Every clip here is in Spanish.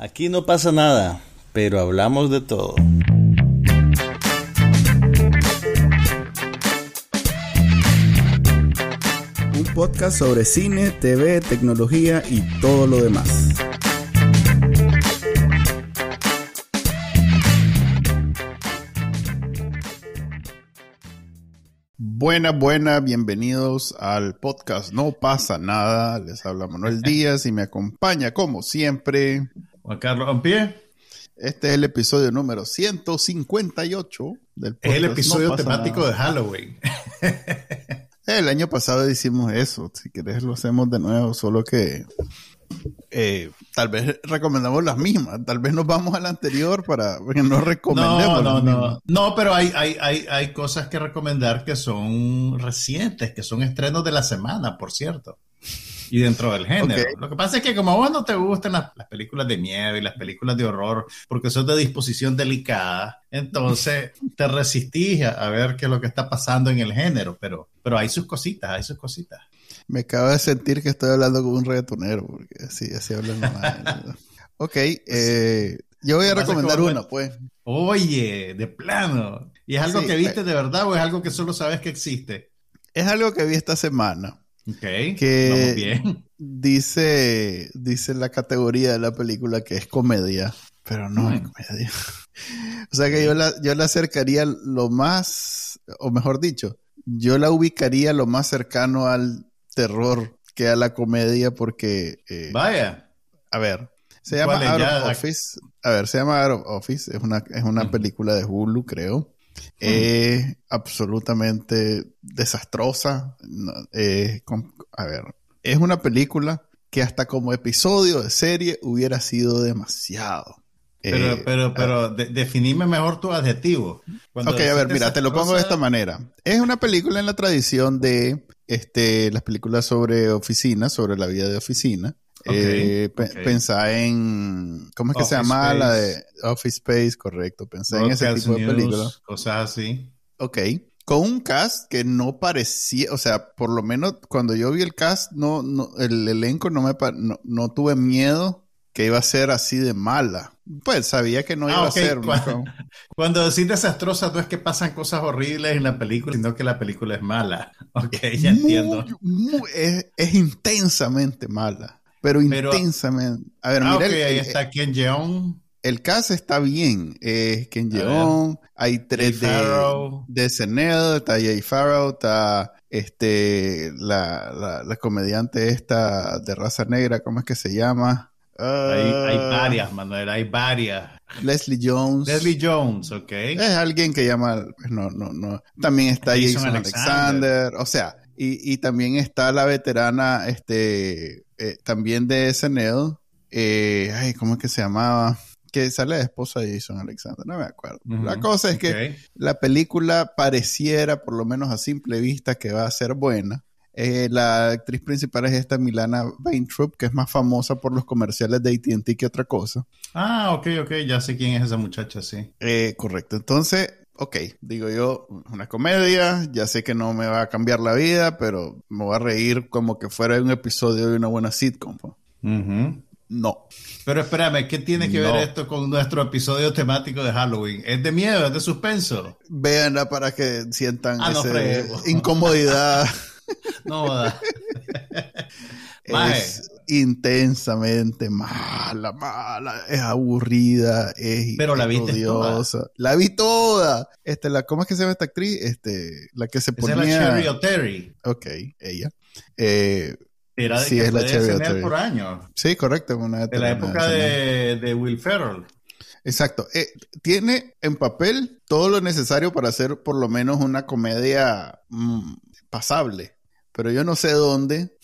Aquí no pasa nada, pero hablamos de todo. Un podcast sobre cine, TV, tecnología y todo lo demás. Buena, buena, bienvenidos al podcast No pasa nada. Les habla Manuel Díaz y me acompaña como siempre Juan Carlos Ampie. Este es el episodio número 158 del podcast. Es el episodio temático de Halloween. El año pasado hicimos eso. Si quieres lo hacemos de nuevo, solo que eh, tal vez recomendamos las mismas. Tal vez nos vamos a la anterior para que no recomendemos. No, no, no. No, pero hay, hay, hay, hay cosas que recomendar que son recientes, que son estrenos de la semana, por cierto y dentro del género. Lo que pasa es que como a vos no te gustan las, películas de miedo y las películas de horror porque son de disposición delicada, entonces te resistís a, ver qué es lo que está pasando en el género, pero, pero hay sus cositas, hay sus cositas. Me acabo de sentir que estoy hablando con un reggaetonero, porque así, así hablan mal. ok, eh, yo voy a recomendar una, pues. Oye, de plano. ¿Y es algo que viste de verdad o es algo que solo sabes que existe? Es algo que vi esta semana. Ok, que bien. Dice, dice la categoría de la película que es comedia, pero no es comedia. o sea que yo la, yo la acercaría lo más, o mejor dicho, yo la ubicaría lo más cercano al terror que a la comedia porque... Eh, Vaya. A ver, se llama Out of Office. A ver, se llama Out of Office. Es una, es una película de Hulu, creo. Es absolutamente desastrosa. a ver, es una película que hasta como episodio de serie hubiera sido demasiado. Pero, eh, pero, pero, definime mejor tu adjetivo. ok, a ver, mira, te lo pongo de esta manera. Es una película en la tradición de este, las películas sobre oficina, sobre la vida de oficina. Eh, pensá en. ¿Cómo es que se llama la de Office Space? Correcto. Pensá en ese tipo de películas. Cosas así. Ok. Con un cast que no parecía, o sea, por lo menos cuando yo vi el cast, no, no el elenco no me no, tuve miedo que iba a ser así de mala. Pues sabía que no iba ah, a ser. Cuando, cuando decís desastrosa, no es que pasan cosas horribles en la película, sino que la película es mala. Ok, ya entiendo. es, es, intensamente mala pero, intensamente. A ver, ah, mira. ahí está Ken Jeong. El cast está bien. Ken Jeong. Hay tres de, de SNL. Está Jay Farrow. Está este, la, la, comediante esta de raza negra. ¿Cómo es que se llama? hay, hay, ah. varias, Manuel. Hay varias. Leslie Jones. Leslie Jones, ok. Es alguien que llama. Pues, no, no, no. También está Jason, Alexander. O sea, y, y, también está la veterana, este, eh, también de SNL, eh, ay, ¿cómo es que se llamaba? Que sale la esposa de Jason Alexander, no me acuerdo. La cosa es que la película pareciera, por lo menos a simple vista, que va a ser buena. Eh, la actriz principal es esta Milana Vaintrub, que es más famosa por los comerciales de AT&T que otra cosa. Ah, ok, ok, ya sé quién es esa muchacha, sí. correcto. Entonces, ok, digo yo, una comedia, ya sé que no me va a cambiar la vida, pero me voy a reír como que fuera un episodio de una buena sitcom. No. Pero espérame, ¿qué tiene que ver esto con nuestro episodio temático de Halloween? ¿Es de miedo? ¿Es de suspenso? Véanla para que sientan ah, incomodidad. no, es, intensamente mala, mala, es aburrida, es Pero la viste toda. La vi toda. Este, la, ¿Cómo es que se llama esta actriz? Este, la que se ponía... Es la Cherry O'Terry. Ok, ella. Eh, Era de sí, es la Cherry O'Terry. por años. Sí, correcto. Una de la época de, de, Will Ferrell. Exacto. Eh, tiene en papel todo lo necesario para hacer por lo menos una comedia mm, pasable. Pero yo no sé dónde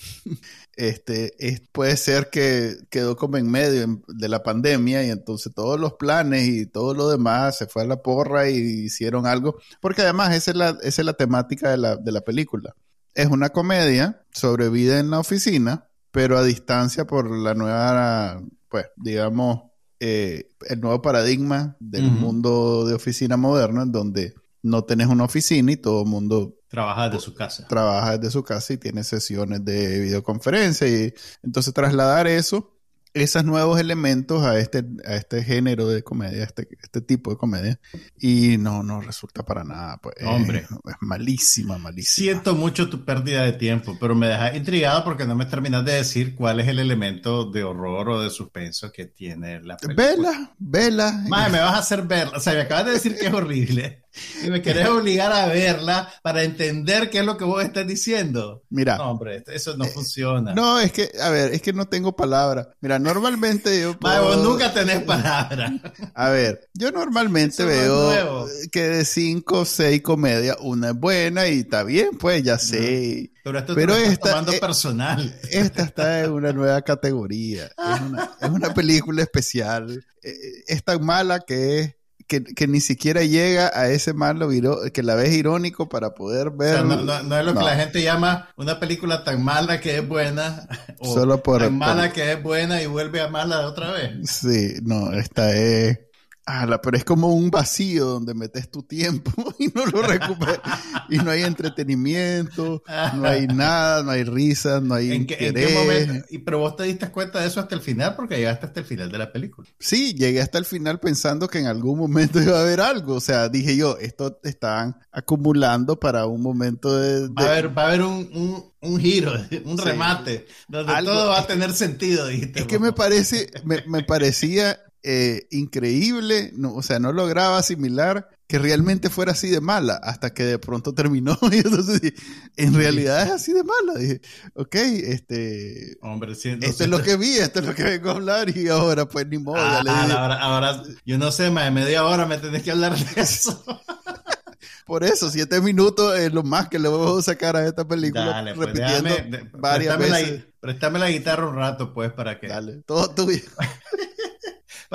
este, puede ser que quedó como en medio de la pandemia y entonces todos los planes y todo lo demás se fue a la porra y hicieron algo, porque además esa es la, esa es la temática de la, de la película. Es una comedia sobre vida en la oficina, pero a distancia por la nueva, pues, digamos, eh, el nuevo paradigma del mundo de oficina moderno, en donde no tenés una oficina y todo el mundo Trabaja desde su casa. Trabaja desde su casa y tiene sesiones de videoconferencia. Y entonces trasladar eso esos nuevos elementos a este, a este género de comedia, este, este tipo de comedia, y no, no resulta para nada. Pues, Hombre. Es, malísima, malísima. Siento mucho tu pérdida de tiempo, pero me deja intrigado porque no me terminas de decir cuál es el elemento de horror o de suspenso que tiene la película. Vela, vela. Madre, me vas a hacer verla. O sea, me acabas de decir que es horrible y me querés obligar a verla para entender qué es lo que vos estás diciendo. Mira. No, hombre, eso no funciona. No, es que, a ver, es que no tengo palabras. Mira, normalmente yo. Puedo... vos nunca tenés palabras. A ver, yo normalmente veo que de cinco o seis comedias, una es buena y está bien, pues ya sé. Pero esto Pero te esta, tomando personal. Esta está en una nueva categoría. Es una, es una película especial. Es tan mala que es que, ni siquiera llega a ese malo que la ves irónico para poder ver. O sea, no, es lo que la gente llama una película tan mala que es buena, o Solo por, tan mala que es buena y vuelve a mala otra vez. Sí, no, esta es Ah, pero es como un vacío donde metes tu tiempo y no lo recuperas. y no hay entretenimiento, no hay nada, no hay risas, no hay ¿En qué, ¿En qué momento? Y, pero vos te diste cuenta de eso hasta el final porque llegaste hasta el final de la película. Sí, llegué hasta el final pensando que en algún momento iba a haber algo. O sea, dije yo, esto están acumulando para un momento de... Va, a haber, va a haber un, un, giro, un remate, donde todo va a tener sentido, dijiste. Es que me parece, me, me parecía eh, increíble, no, o sea, no lograba asimilar que realmente fuera así de mala hasta que de pronto terminó y entonces en realidad es así de mala. Dije, ok, este, Hombre, esto es lo que vi, esto es lo que vengo a hablar y ahora pues ni modo. Ah, ahora, ahora, yo no sé, más de media hora me tenés que hablar de eso. Por eso, siete minutos es lo más que le voy a sacar a esta película. Dale, pues, repitiendo varias veces. La, préstame la guitarra un rato, pues, para que. Dale, todo tuyo.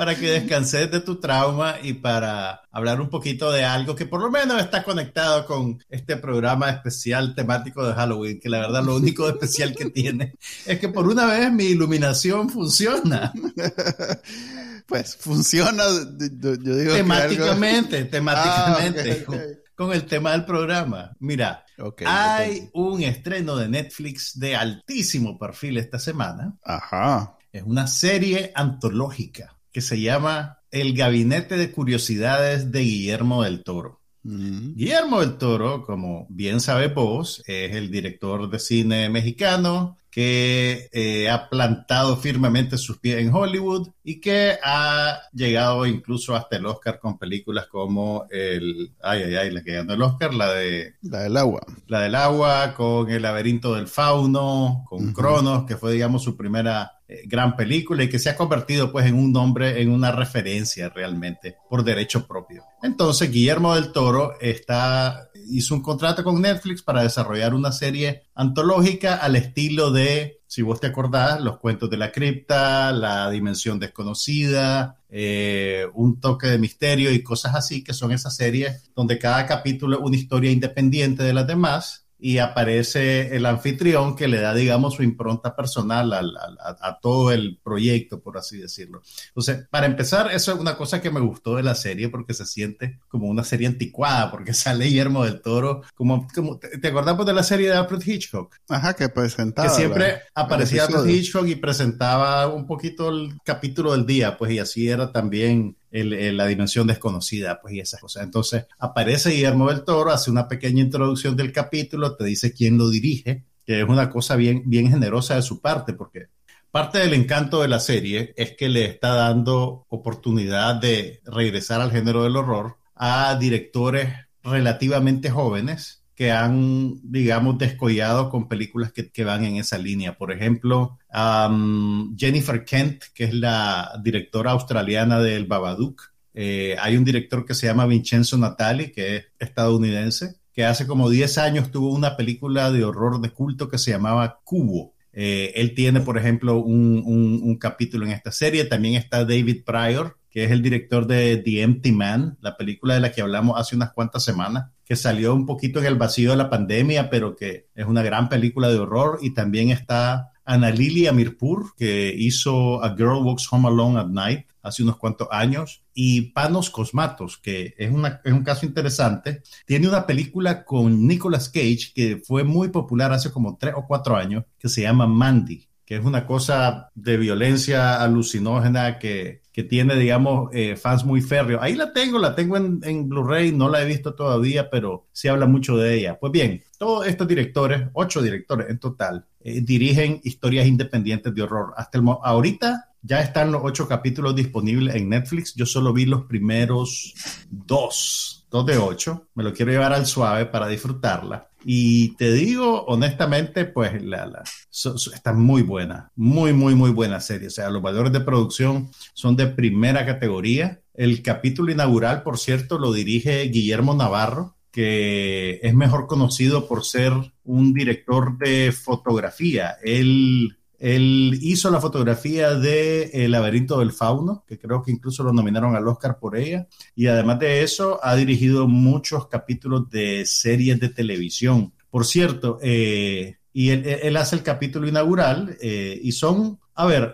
para que descanses de tu trauma y para hablar un poquito de algo que por lo menos está conectado con este programa especial temático de Halloween, que la verdad lo único especial que tiene es que por una vez mi iluminación funciona. Pues funciona, yo digo temáticamente, temáticamente. Ah, con, el tema del programa. Mira, hay un estreno de Netflix de altísimo perfil esta semana. Ajá. Es una serie antológica que se llama El Gabinete de Curiosidades de Guillermo del Toro. Mm. Guillermo del Toro, como bien sabe vos, es el director de cine mexicano que eh, ha plantado firmemente sus pies en Hollywood y que ha llegado incluso hasta el Oscar con películas como el, ay, ay, ay, la que ganó el Oscar, la de... La del agua. La del agua, con El laberinto del fauno, con Cronos, que fue, digamos, su primera eh, gran película y que se ha convertido pues en un nombre, en una referencia realmente por derecho propio. Entonces Guillermo del Toro está, hizo un contrato con Netflix para desarrollar una serie antológica al estilo de, si vos te acordás, Los cuentos de la cripta, La dimensión desconocida, eh, un toque de misterio y cosas así, que son esas series donde cada capítulo es una historia independiente de las demás y aparece el anfitrión que le da, digamos, su impronta personal a, todo el proyecto, por así decirlo. Entonces, para empezar, eso es una cosa que me gustó de la serie porque se siente como una serie anticuada, porque sale Guillermo del Toro, como, como ¿te, acordamos de la serie de Alfred Hitchcock? Ajá, que presentaba. Que siempre aparecía Alfred Hitchcock y presentaba un poquito el capítulo del día, pues, y así era también la dimensión desconocida, pues y esas cosas. Entonces aparece Guillermo del Toro, hace una pequeña introducción del capítulo, te dice quién lo dirige, que es una cosa bien, bien generosa de su parte, porque parte del encanto de la serie es que le está dando oportunidad de regresar al género del horror a directores relativamente jóvenes que han, digamos, descollado con películas que, van en esa línea. Por ejemplo, Jennifer Kent, que es la directora australiana del Babadook. Eh, hay un director que se llama Vincenzo Natali, que es estadounidense, que hace como 10 años tuvo una película de horror de culto que se llamaba Cubo. Eh, él tiene, por ejemplo, un, un, capítulo en esta serie. También está David Pryor, que es el director de The Empty Man, la película de la que hablamos hace unas cuantas semanas, que salió un poquito en el vacío de la pandemia, pero que es una gran película de horror. Y también está Ana Lili Amirpur, que hizo A Girl Walks Home Alone at Night hace unos cuantos años, y Panos Cosmatos, que es, es un caso interesante. Tiene una película con Nicolas Cage que fue muy popular hace como tres o cuatro años, que se llama Mandy que es una cosa de violencia alucinógena que, que tiene, digamos, eh, fans muy férreos. Ahí la tengo, la tengo en, Blu-ray, no la he visto todavía, pero sí habla mucho de ella. Pues bien, todos estos directores, ocho directores en total, eh, dirigen historias independientes de horror. Hasta el ahorita ya están los ocho capítulos disponibles en Netflix. Yo solo vi los primeros dos, dos de ocho. Me lo quiero llevar al suave para disfrutarla. Y te digo, honestamente, pues la, la está muy buena, muy, muy, muy buena serie. O sea, los valores de producción son de primera categoría. El capítulo inaugural, por cierto, lo dirige Guillermo Navarro, que es mejor conocido por ser un director de fotografía. Él él hizo la fotografía de El laberinto del fauno, que creo que incluso lo nominaron al Oscar por ella. Y además de eso, ha dirigido muchos capítulos de series de televisión. Por cierto, eh, y él, hace el capítulo inaugural eh, y son, a ver,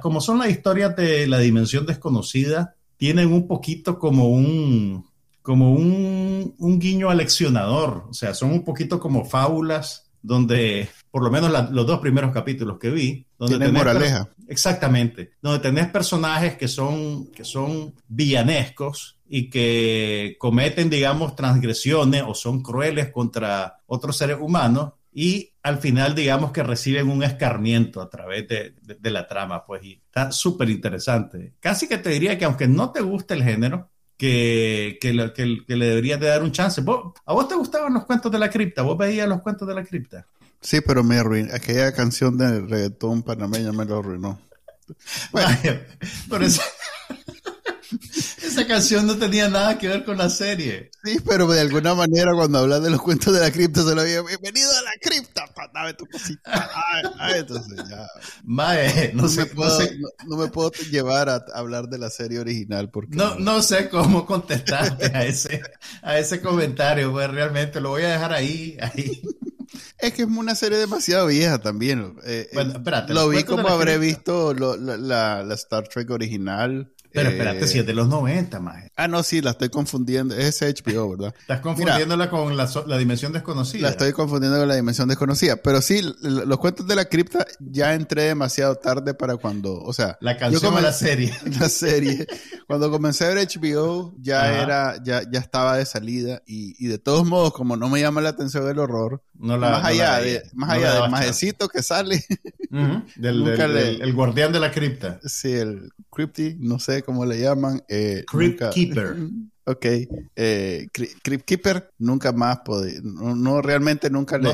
como son las historias de la dimensión desconocida, tienen un poquito como un, como un, un guiño aleccionador, o sea, son un poquito como fábulas donde, por lo menos los dos primeros capítulos que vi, donde tenés moraleja. Exactamente, donde tenés personajes que son, que son villanescos y que cometen, digamos, transgresiones o son crueles contra otros seres humanos y al final, digamos, que reciben un escarmiento a través de, de la trama, pues, y está súper interesante. Casi que te diría que aunque no te guste el género, que, que, le deberías de dar un chance. ¿A vos te gustaban los cuentos de la cripta? ¿Vos veías los cuentos de la cripta? Sí, pero me arruinó. Aquella canción de reggaetón panameña me lo arruinó. Bueno, pero esa, esa, canción no tenía nada que ver con la serie. Sí, pero de alguna manera cuando hablas de los cuentos de la cripta se lo había bienvenido a la cripta, dame tu cosita. entonces ya. Mae, no, sé, no, me puedo llevar a hablar de la serie original porque no, no sé cómo contestarte a ese, a ese comentario, pues realmente lo voy a dejar ahí, ahí. Es que es una serie demasiado vieja también. Eh, bueno, eh, espérate, lo vi como habré visto la, la, Star Trek original. Pero espérate, si es de los 90, más. Ah, no, sí, la estoy confundiendo. Es HBO, ¿verdad? Estás confundiéndola con la, dimensión desconocida. La estoy confundiendo con la dimensión desconocida. Pero sí, los cuentos de la cripta ya entré demasiado tarde para cuando, o sea... La canción o la serie. La serie. cuando comencé a ver HBO, ya era, ya, ya estaba de salida. Y, de todos modos, como no me llama la atención el horror, más allá, de, más allá del majecito que sale... del, el guardián de la cripta. Sí, el crypty, no sé cómo le llaman. Eh, Crypt Keeper. Ok. Eh, Crypt Keeper nunca más puede. No, realmente nunca le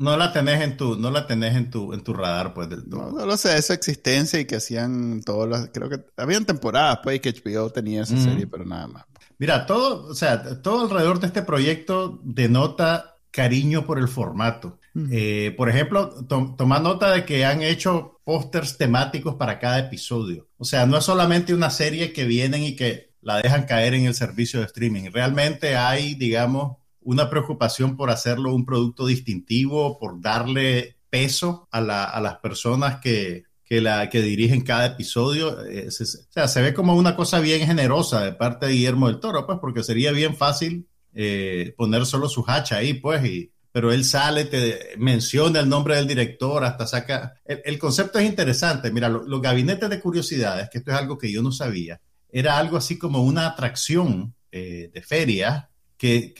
no, la tenés en tu, no la tenés en tu, en tu radar, pues, del todo. No, lo sé, esa existencia y que hacían todas las, creo que habían temporadas, pues, que HBO tenía esa serie, pero nada más. Mira, todo, o sea, todo alrededor de este proyecto denota cariño por el formato. Eh, por ejemplo, toma nota de que han hecho pósters temáticos para cada episodio. O sea, no es solamente una serie que vienen y que la dejan caer en el servicio de streaming. Realmente hay, digamos, una preocupación por hacerlo un producto distintivo, por darle peso a, las personas que, la, que dirigen cada episodio. o sea, se ve como una cosa bien generosa de parte de Guillermo del Toro, pues porque sería bien fácil eh, poner solo su hacha ahí, pues, y, pero él sale, te menciona el nombre del director, hasta saca... El, concepto es interesante. Mira, los gabinetes de curiosidades, que esto es algo que yo no sabía, era algo así como una atracción eh, de feria que,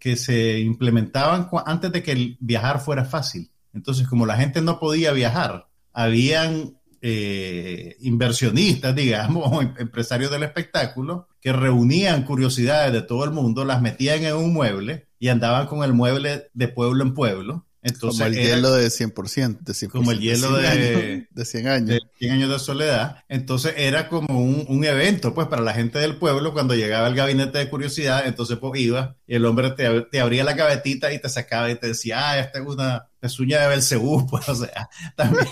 que, se implementaban antes de que el viajar fuera fácil. Entonces, como la gente no podía viajar, habían eh, inversionistas, digamos, em, empresarios del espectáculo, que reunían curiosidades de todo el mundo, las metían en un mueble y andaban con el mueble de pueblo en pueblo. Entonces, como el hielo de 100%, de Como el hielo de, de 100 años. De 100 años de soledad. Entonces era como un, evento, pues, para la gente del pueblo cuando llegaba el gabinete de curiosidad. Entonces, pues, iba y el hombre te, te abría la gavetita y te sacaba y te decía, ah, esta es una pezuña de Belcebú, pues, o sea, también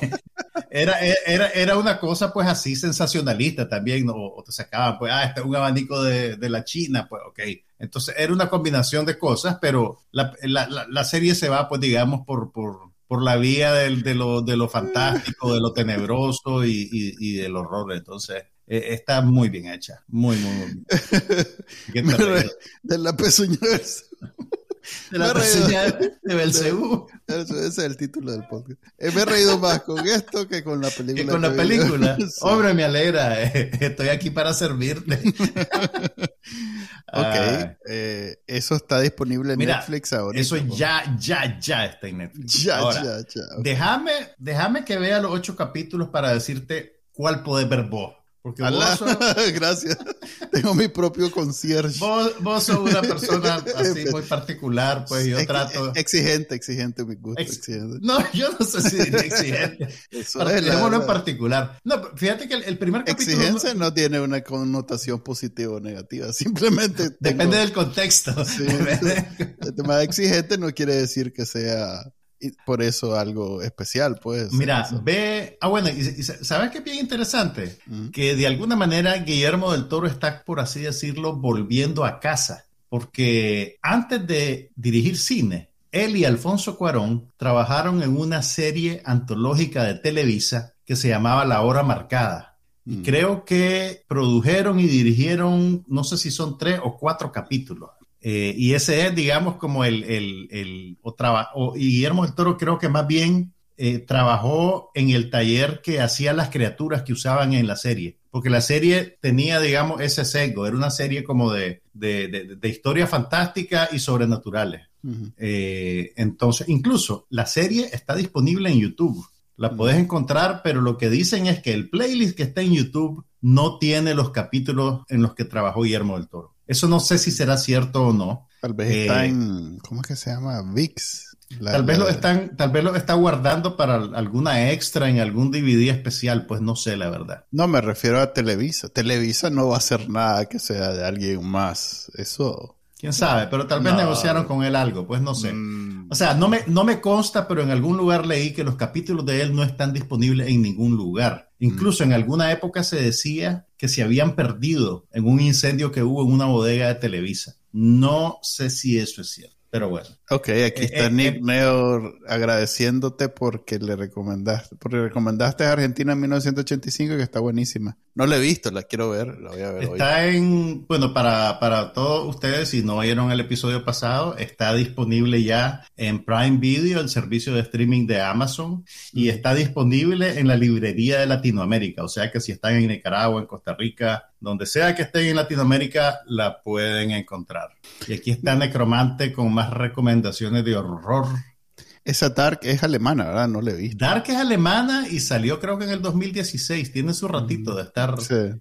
era, era, era una cosa, pues, así sensacionalista también, o, te sacaban, pues, ah, este es un abanico de, de, la China, pues, ok. Entonces, era una combinación de cosas, pero la, la, la serie se va, pues, digamos, por, por, por la vía del, de, lo, de lo fantástico, de lo tenebroso y, y, y del horror. Entonces, eh, está muy bien hecha, muy, muy, muy bien. de, de la pezuña de la reseña de Belcebú. Ese es el título del podcast. Eh, me he reído más con esto que con la película. Que con la película. Hombre, me alegra. Estoy aquí para servirte. ok. Ah. Eh, eso está disponible en Netflix ahora. Eso ya, ya, ya está en Netflix. Ya, ya, ya. Déjame, déjame que vea los ocho capítulos para decirte cuál puedes ver vos. Porque vos Gracias. Tengo mi propio concierge. Vos, vos sos una persona así muy particular, pues yo trato... Exigente, exigente, mi gusto. exigente. No, yo no sé si exigente. Eso es en particular. No, fíjate que el, primer capítulo... Exigencia no tiene una connotación positiva o negativa, simplemente... Depende del contexto. Sí, el tema exigente no quiere decir que sea por eso algo especial, pues. Mira, ve. Ah, bueno, y, ¿sabes qué es bien interesante? Que de alguna manera Guillermo del Toro está, por así decirlo, volviendo a casa. Porque antes de dirigir cine, él y Alfonso Cuarón trabajaron en una serie antológica de Televisa que se llamaba La Hora Marcada. Y creo que produjeron y dirigieron, no sé si son tres o cuatro capítulos. Eh, y ese es, digamos, como el, el, el o o, y Guillermo del Toro creo que más bien eh, trabajó en el taller que hacían las criaturas que usaban en la serie, porque la serie tenía, digamos, ese sesgo, era una serie como de, de, de, historia fantástica y sobrenaturales. Eh, entonces, incluso la serie está disponible en YouTube. La puedes encontrar, pero lo que dicen es que el playlist que está en YouTube no tiene los capítulos en los que trabajó Guillermo del Toro. Eso no sé si será cierto o no. Tal vez está eh, en, ¿cómo es que se llama? VIX. tal vez lo están, tal vez lo está guardando para alguna extra en algún DVD especial, pues no sé la verdad. No, me refiero a Televisa. Televisa no va a hacer nada que sea de alguien más. Eso. Quién sabe, pero tal vez negociaron con él algo, pues no sé. Mm. O sea, no me, no me consta, pero en algún lugar leí que los capítulos de él no están disponibles en ningún lugar. Incluso en alguna época se decía que se habían perdido en un incendio que hubo en una bodega de Televisa. No sé si eso es cierto. Pero bueno. Ok, aquí eh, está eh, Nick eh, Neo agradeciéndote porque le recomendaste, porque recomendaste a Argentina en 1985 que está buenísima. No la he visto, la quiero ver, la voy a ver Está en, bueno, para, para todos ustedes, si no vieron el episodio pasado, está disponible ya en Prime Video, el servicio de streaming de Amazon, y está disponible en la librería de Latinoamérica. O sea que si están en Nicaragua, en Costa Rica, donde sea que estén en Latinoamérica, la pueden encontrar. Y aquí está Necromante con más recomendaciones de horror. Esa Dark es alemana, ¿verdad? No le he visto. Dark es alemana y salió creo que en el 2016. Tiene su ratito de estar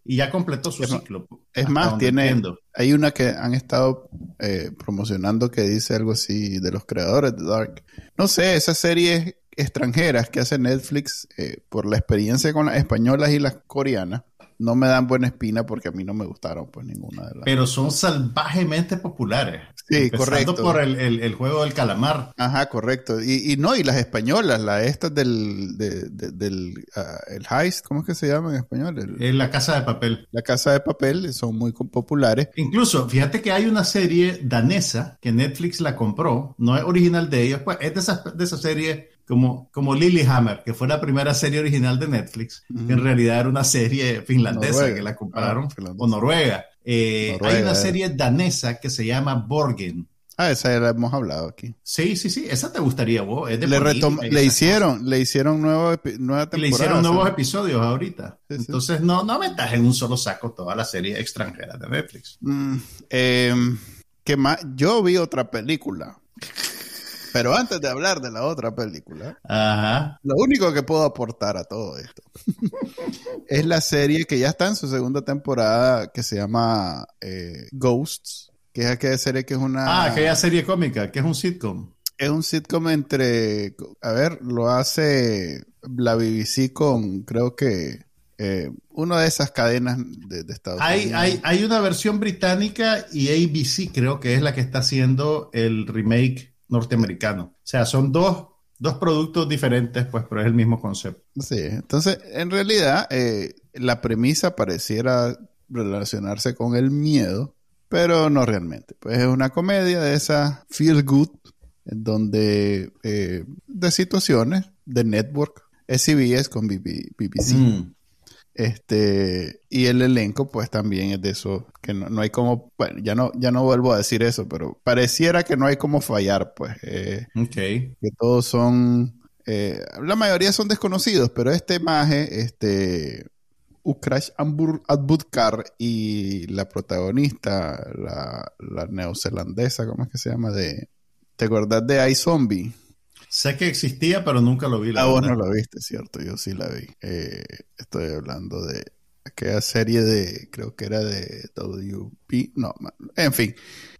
y ya completó su ciclo. Es más, tiene, hay una que han estado eh, promocionando que dice algo así de los creadores de Dark. No sé, esas series extranjeras que hace Netflix eh, por la experiencia con las españolas y las coreanas no me dan buena espina porque a mí no me gustaron pues ninguna de las. Pero son salvajemente populares. Sí, correcto. por el, juego del calamar. Ajá, correcto. Y, no, y las españolas, las estas del, del ah, el heist, ¿cómo es que se llama en español? El, la casa de papel. La casa de papel, son muy populares. Incluso, fíjate que hay una serie danesa que Netflix la compró, no es original de ellos, pues es de esa, de esa serie como, como Lilyhammer, que fue la primera serie original de Netflix, que en realidad era una serie finlandesa que la compraron, ah, o Noruega. Eh, hay una serie danesa que se llama Borgen. Ah, esa ya la hemos hablado aquí. Sí, sí, sí, esa te gustaría vos. le, le hicieron, le hicieron nuevo nueva temporada. Le hicieron nuevos episodios ahorita. Entonces no, no metas en un solo saco toda la serie extranjera de Netflix. Mm, em, ¿qué más? Yo vi otra película pero antes de hablar de la otra película, lo único que puedo aportar a todo esto es la serie que ya está en su segunda temporada que se llama eh, Ghosts, que es aquella serie que es una... Ah, aquella serie cómica, que es un sitcom. Es un sitcom entre, a ver, lo hace la BBC con, creo que, eh, una de esas cadenas de, Estados hay, Unidos. Hay, hay una versión británica y ABC creo que es la que está haciendo el remake norteamericano. O sea, son dos, productos diferentes, pues, pero es el mismo concepto. Sí, entonces, en realidad, eh, la premisa pareciera relacionarse con el miedo, pero no realmente. Pues es una comedia de esa feel good, en donde eh, de situaciones de network, SBS con BBC. Mm. Este, y el elenco, pues también es de eso, que no, hay como, bueno, ya no, ya no vuelvo a decir eso, pero pareciera que no hay como fallar, pues. Eh, Que todos son, eh, la mayoría son desconocidos, pero este maje, este, Ukrash Adbudkar y la protagonista, la, la neozelandesa, ¿cómo es que se llama? De, ¿Te acordás de iZombie? Sé que existía, pero nunca lo vi. La ah, vos no lo viste, cierto. Yo sí la vi. Eh, estoy hablando de aquella serie de, creo que era de WP. No, en fin.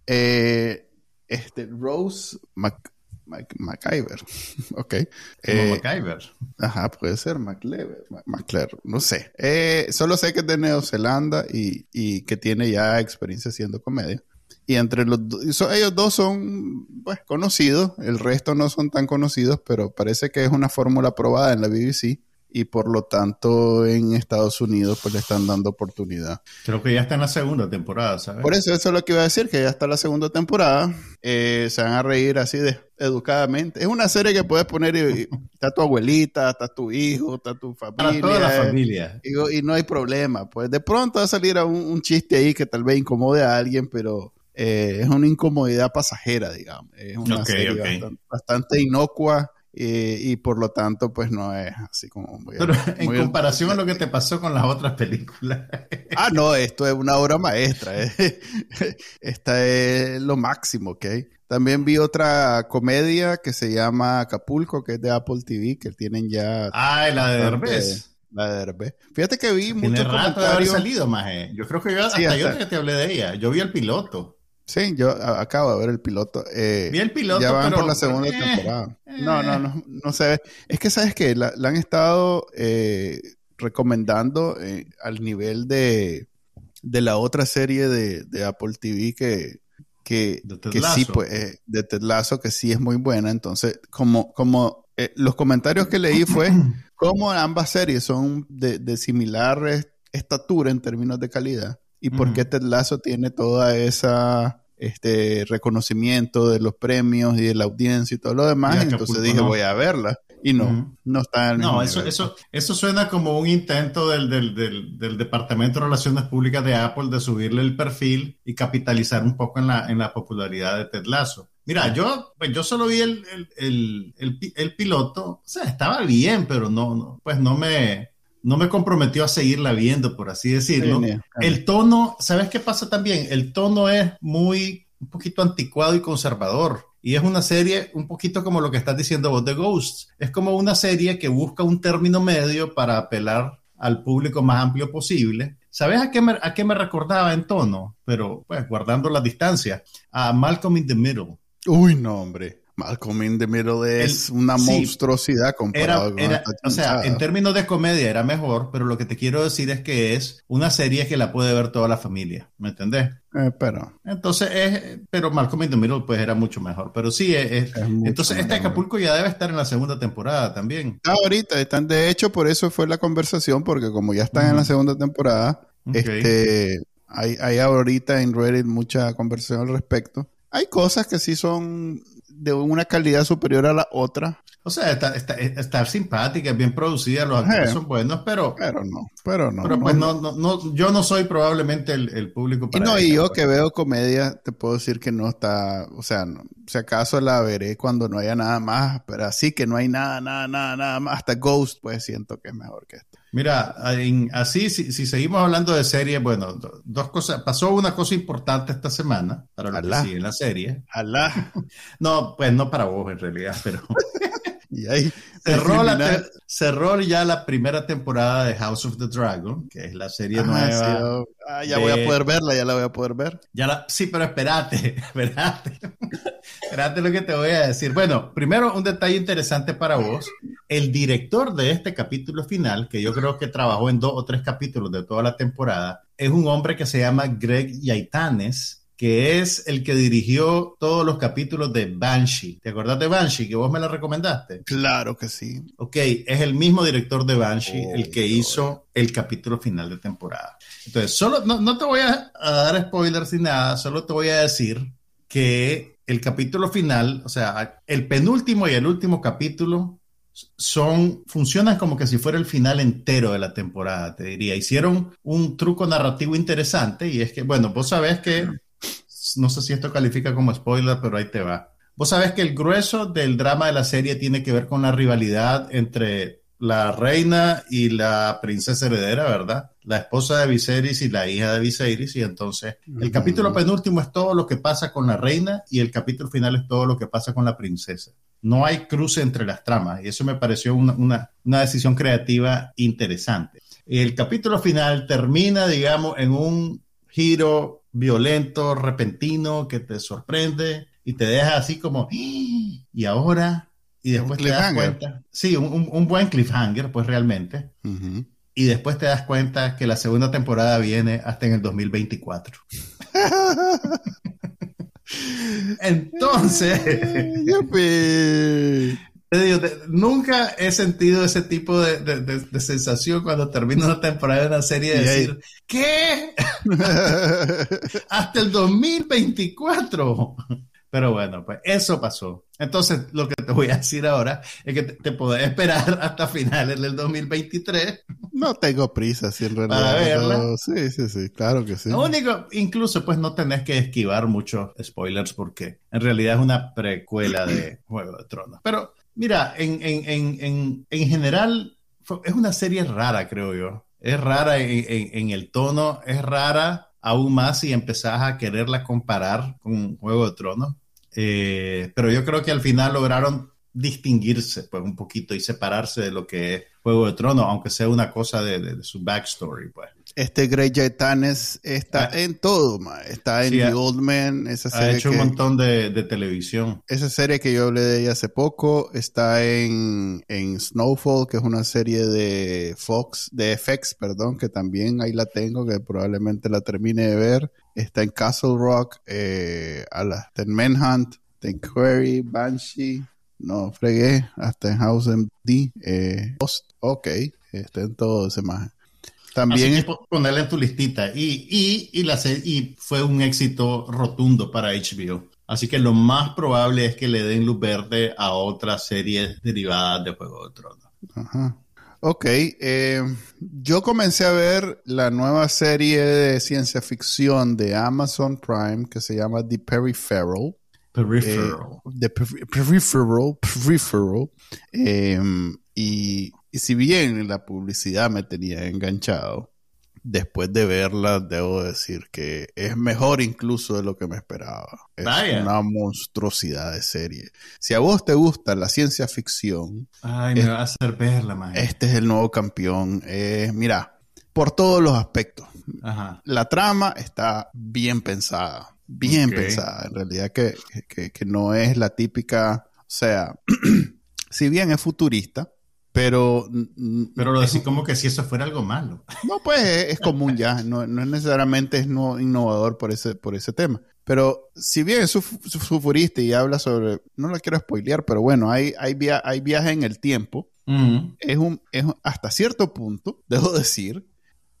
Eh, este, Rose Mac, MacIver. ok. Eh, MacIver. Ajá, puede ser MacLever. MacLever, no sé. Eh, solo sé que es de Neozelanda y, y que tiene ya experiencia haciendo comedia. Y entre los dos, ellos dos son pues, conocidos, el resto no son tan conocidos, pero parece que es una fórmula probada en la BBC y por lo tanto en Estados Unidos pues le están dando oportunidad. Creo que ya está en la segunda temporada, ¿sabes? Por eso eso es lo que iba a decir, que ya está la segunda temporada, eh, se van a reír así de educadamente. Es una serie que puedes poner y, está tu abuelita, está tu hijo, está tu familia. toda la familia. Y, no hay problema, pues de pronto va a salir un, un chiste ahí que tal vez incomode a alguien, pero eh, es una incomodidad pasajera, digamos. Es una serie Bastante, inocua eh, y por lo tanto, pues no es así como muy. Pero en comparación a lo que te pasó con las otras películas. ah, no, esto es una obra maestra. Eh. Esta es lo máximo, ¿ok? También vi otra comedia que se llama Acapulco, que es de Apple TV, que tienen ya. Ah, la de Derbez. La de Derbez. Fíjate que vi muchos comentarios. salido, maje. Yo creo que yo hasta, yo que te hablé de ella. Yo vi el piloto. Sí, yo acabo de ver el piloto. Eh, Vi el piloto. Ya van por la segunda eh, temporada. No, no, no, no sé. Es que, ¿sabes qué? La, han estado eh, recomendando al nivel de, de la otra serie de, Apple TV que, que, que sí, pues, de Ted Lasso, que sí es muy buena. Entonces, como, como los comentarios que leí fue como ambas series son de, de similar estatura en términos de calidad y por qué Ted Lasso tiene toda esa este reconocimiento de los premios y de la audiencia y todo lo demás. entonces dije, voy a verla. Y no, no está en No, eso, eso, eso suena como un intento del, del, del, Departamento de Relaciones Públicas de Apple de subirle el perfil y capitalizar un poco en la, en la popularidad de Ted Lasso. Mira, yo, pues yo solo vi el, el, el, el, piloto, o sea, estaba bien, pero no, no pues no me, no me comprometió a seguirla viendo, por así decirlo. el tono, ¿sabes qué pasa también? El tono es muy, un poquito anticuado y conservador. Y es una serie un poquito como lo que estás diciendo vos de Ghosts. Es como una serie que busca un término medio para apelar al público más amplio posible. ¿Sabes a qué me, a qué me recordaba en tono? Pero, pues, guardando la distancia. A Malcolm in the Middle. Uy, no, hombre. Malcolm in the Middle es una monstruosidad comparado con O sea, en términos de comedia era mejor, pero lo que te quiero decir es que es una serie que la puede ver toda la familia, ¿me entendés? Eh, pero. Entonces es, pero Malcolm in the Middle pues era mucho mejor, pero sí es, entonces este Acapulco ya debe estar en la segunda temporada también. Ah, ahorita están, de hecho por eso fue la conversación, porque como ya están en la segunda temporada, este, hay, hay ahorita en Reddit mucha conversación al respecto. Hay cosas que sí son de una calidad superior a la otra. O sea, está, está, está simpática, bien producida, los actores son buenos, pero... Pero no, pero no. Pero pues no, no, yo no soy probablemente el, público para Y no, y yo pues. que veo comedia, te puedo decir que no está, o sea, si acaso la veré cuando no haya nada más, pero así que no hay nada, nada, nada, nada más, hasta Ghost, pues siento que es mejor que esto. Mira, así, si, seguimos hablando de series, bueno, dos cosas. Pasó una cosa importante esta semana para lo que sigue en la serie. Alá. no, pues no para vos en realidad, pero. y ahí. Cerró, ya la primera temporada de House of the Dragon, que es la serie nueva. Oh, ah, ya voy a poder verla, ya la voy a poder ver. Ya la, sí, pero espérate, espérate. espérate lo que te voy a decir. Bueno, primero un detalle interesante para vos. El director de este capítulo final, que yo creo que trabajó en dos o tres capítulos de toda la temporada, es un hombre que se llama Greg Yaitanes que es el que dirigió todos los capítulos de Banshee. ¿Te acordás de Banshee, que vos me la recomendaste? Claro que sí. Ok, es el mismo director de Banshee el que hizo el capítulo final de temporada. Entonces, solo, no, te voy a, dar spoilers ni nada, solo te voy a decir que el capítulo final, o sea, el penúltimo y el último capítulo son, funcionan como que si fuera el final entero de la temporada, te diría. Hicieron un truco narrativo interesante y es que, bueno, vos sabés que, no sé si esto califica como spoiler, pero ahí te va. Vos sabés que el grueso del drama de la serie tiene que ver con la rivalidad entre la reina y la princesa heredera, ¿verdad? La esposa de Viserys y la hija de Viserys. Y entonces, el capítulo penúltimo es todo lo que pasa con la reina y el capítulo final es todo lo que pasa con la princesa. No hay cruce entre las tramas y eso me pareció una, decisión creativa interesante. El capítulo final termina, digamos, en un giro violento, repentino, que te sorprende y te deja así como, ¡Ah! y ahora, y después te das cuenta. Sí, un, buen cliffhanger, pues realmente. Y después te das cuenta que la segunda temporada viene hasta en el 2024. Entonces, nunca he sentido ese tipo de, sensación cuando termino una temporada de una serie de decir, ¿qué? hasta el 2024. Pero bueno, pues eso pasó. Entonces, lo que te voy a decir ahora es que te, te esperar hasta finales del 2023. No tengo prisa, si en realidad. Para verla. sí, sí, sí, claro que sí. Lo único, incluso, pues no tenés que esquivar muchos spoilers porque en realidad es una precuela de Juego de Tronos. Pero mira, en, en, en, en general, es una serie rara, creo yo. Es rara en, el tono, es rara aún más si empezás a quererla comparar con Juego de Tronos. Eh, pero yo creo que al final lograron distinguirse pues un poquito y separarse de lo que es Juego de Tronos, aunque sea una cosa de, su backstory, pues. Este Grey está ah. en todo, está en The Old Man, esa serie. Ha hecho un montón de, televisión. Esa serie que yo hablé de ella hace poco está en, en, Snowfall, que es una serie de Fox, de FX, perdón, que también ahí la tengo, que probablemente la termine de ver. Está en Castle Rock, eh, a la, está en Manhunt, está en Query, Banshee, no fregué, hasta en House MD, eh, ok, está en todo ese más. También es ponerle en tu listita. Y, y, y, la, y fue un éxito rotundo para HBO. Así que lo más probable es que le den luz verde a otras series derivadas de Juego de Tronos. Ajá. Ok, eh, yo comencé a ver la nueva serie de ciencia ficción de Amazon Prime que se llama The Peripheral. Peripheral. Eh, the Peripheral, Peripheral. Eh, y y si bien la publicidad me tenía enganchado, después de verla debo decir que es mejor incluso de lo que me esperaba. Es una monstruosidad de serie. Si a vos te gusta la ciencia ficción, Ay, me va a hacer verla, man. Este es el nuevo campeón. mira, por todos los aspectos. La trama está bien pensada. Bien pensada. En realidad que, que no es la típica. O sea, si bien es futurista, pero... Pero lo decís como que si eso fuera algo malo. No, pues es, común ya, no, no, necesariamente es no, innovador por ese, por ese tema. Pero si bien es su, futurista y habla sobre, no lo quiero spoilear, pero bueno, hay, hay, hay viaje en el tiempo. es, un, es hasta cierto punto, debo decir,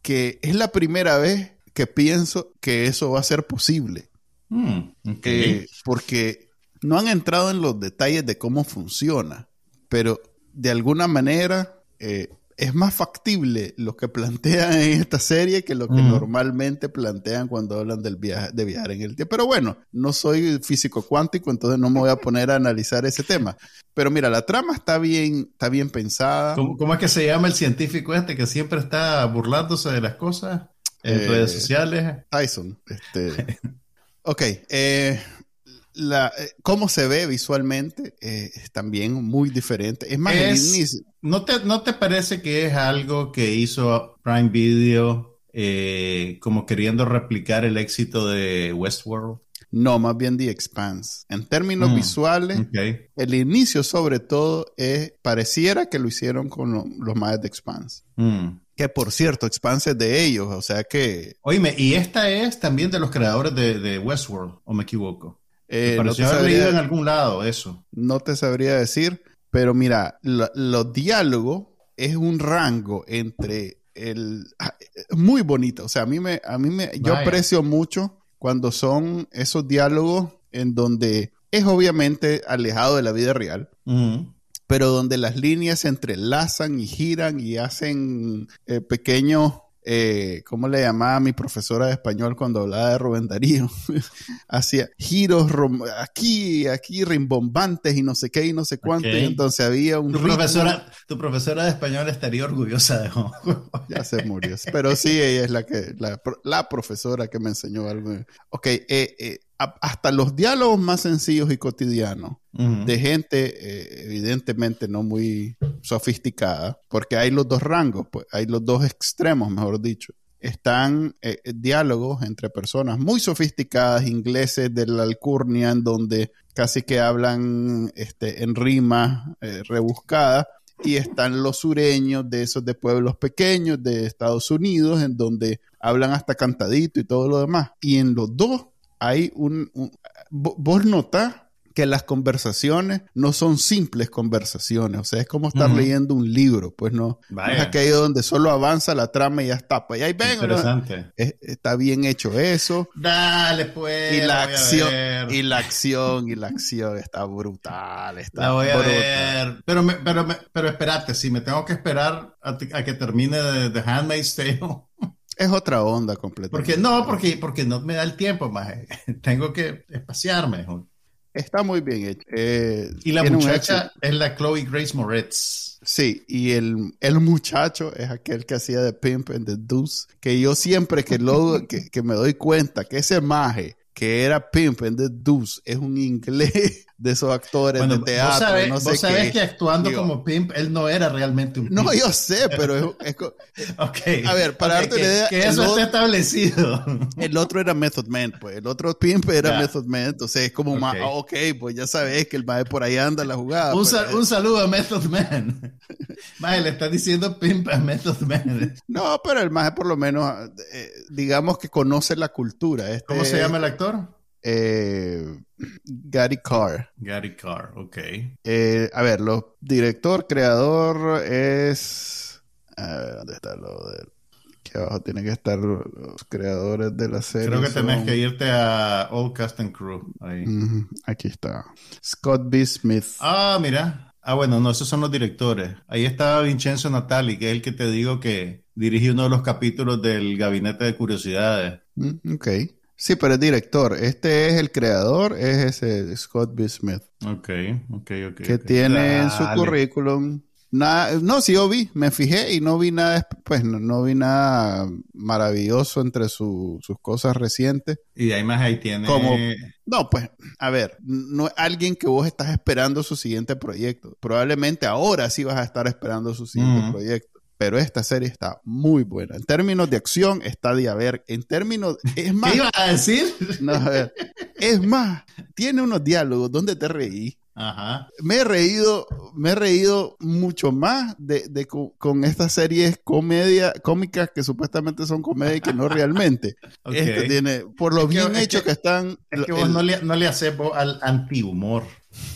que es la primera vez que pienso que eso va a ser posible. Mm, eh, porque no han entrado en los detalles de cómo funciona, pero de alguna manera eh, es más factible lo que plantean en esta serie que lo que normalmente plantean cuando hablan del viaje, de viajar en el tiempo. Pero bueno, no soy físico cuántico, entonces no me voy a poner a analizar ese tema. Pero mira, la trama está bien, está bien pensada. ¿Cómo, es que se llama el científico este que siempre está burlándose de las cosas en eh, redes sociales? Tyson. Este. ok, eh, la, eh, cómo se ve visualmente eh, es también muy diferente. Es más, ¿no, te, ¿no te parece que es algo que hizo Prime Video eh, como queriendo replicar el éxito de Westworld? No, más bien The Expanse. En términos mm, visuales, el inicio sobre todo es, pareciera que lo hicieron con los más de Expanse. Mm. Que por cierto, Expanse es de ellos, o sea que... Oíme, y esta es también de los creadores de, de Westworld, ¿o me equivoco? Eh, no te sabría, en algún lado eso. No te sabría decir, pero mira, los diálogos es un rango entre el ah, muy bonito, o sea, a mí me a mí me yo aprecio mucho cuando son esos diálogos en donde es obviamente alejado de la vida real. pero donde las líneas se entrelazan y giran y hacen eh, pequeños eh, ¿cómo le llamaba a mi profesora de español cuando hablaba de Rubén Darío? Hacía giros aquí, aquí rimbombantes y no sé qué y no sé cuánto. entonces había un... Tu profesora, tu profesora de español estaría orgullosa de Ya se murió. Pero sí, ella es la que, la, profesora que me enseñó algo. Ok, eh, eh, hasta los diálogos más sencillos y cotidianos de gente eh, evidentemente no muy sofisticada, porque hay los dos rangos, pues, hay los dos extremos, mejor dicho. Están eh, diálogos entre personas muy sofisticadas, ingleses de la alcurnia, en donde casi que hablan este, en rima eh, rebuscada, y están los sureños de esos de pueblos pequeños de Estados Unidos, en donde hablan hasta cantadito y todo lo demás. Y en los dos hay un, vos notás que las conversaciones no son simples conversaciones, o sea, es como estar leyendo un libro, pues no, es aquello donde solo avanza la trama y ya está, pues ahí ven, Interesante. está bien hecho eso. Dale, pues. Y la acción, y la acción, y la acción está brutal, está la voy a ver. Pero, pero, pero espérate, si me tengo que esperar a, que termine de, The Handmaid's Tale. Es otra onda completamente. Porque no, porque, porque no me da el tiempo, más. Tengo que espaciarme. Está muy bien hecho. Eh, y la muchacha es la Chloe Grace Moretz. Sí, y el, el, muchacho es aquel que hacía de Pimp and the Deuce, que yo siempre que, lo, que, que me doy cuenta que ese maje que era Pimp and the Deuce es un inglés de esos actores de teatro. Vos no sé vos sabés que actuando como Pimp, él no era realmente un Pimp. No, yo sé, pero es. ok. A ver, para darte una idea. Que eso está establecido. El otro era Method Man, pues. El otro Pimp era Method Man. Entonces es como más. Ah, ok, pues ya sabes que el mae por ahí anda la jugada. Un, pues, un saludo a Method Man. mae, le está diciendo Pimp a Method Man. no, pero el mae por lo menos, eh, digamos que conoce la cultura. Este, ¿Cómo se llama el actor? Eh, Gary Carr. Gary Carr, ok. Eh, a ver, lo director, creador es. A ver, ¿dónde está lo de.? Aquí abajo tiene que estar los creadores de la serie. Creo que tenés que irte a Old Cast and Crew. Ahí. Aquí está. Scott B. Smith. Ah, mira. Ah, bueno, no, esos son los directores. Ahí está Vincenzo Natali, que es el que te digo que dirigió uno de los capítulos del Gabinete de Curiosidades. Mm, ok. Sí, pero es director. Este es el creador, es ese Scott B. Smith. Ok, ok, ok. Que tiene en su currículum. Nada, no, sí, yo vi, me fijé y no vi nada, pues no, vi nada maravilloso entre sus cosas recientes. Y de ahí más ahí tiene. Como, no, pues, a ver, no es alguien que vos estás esperando su siguiente proyecto. Probablemente ahora sí vas a estar esperando su siguiente proyecto pero esta serie está muy buena. En términos de acción, está de haber. En términos. Es más. ¿Qué iba a decir? No, a ver. Es más, tiene unos diálogos donde te reí. Ajá. Me he reído, me he reído mucho más de, de con, estas series comedia, cómicas que supuestamente son comedia y que no realmente. Este tiene, por lo bien hecho que, están. Es que vos no le, no le haces al antihumor.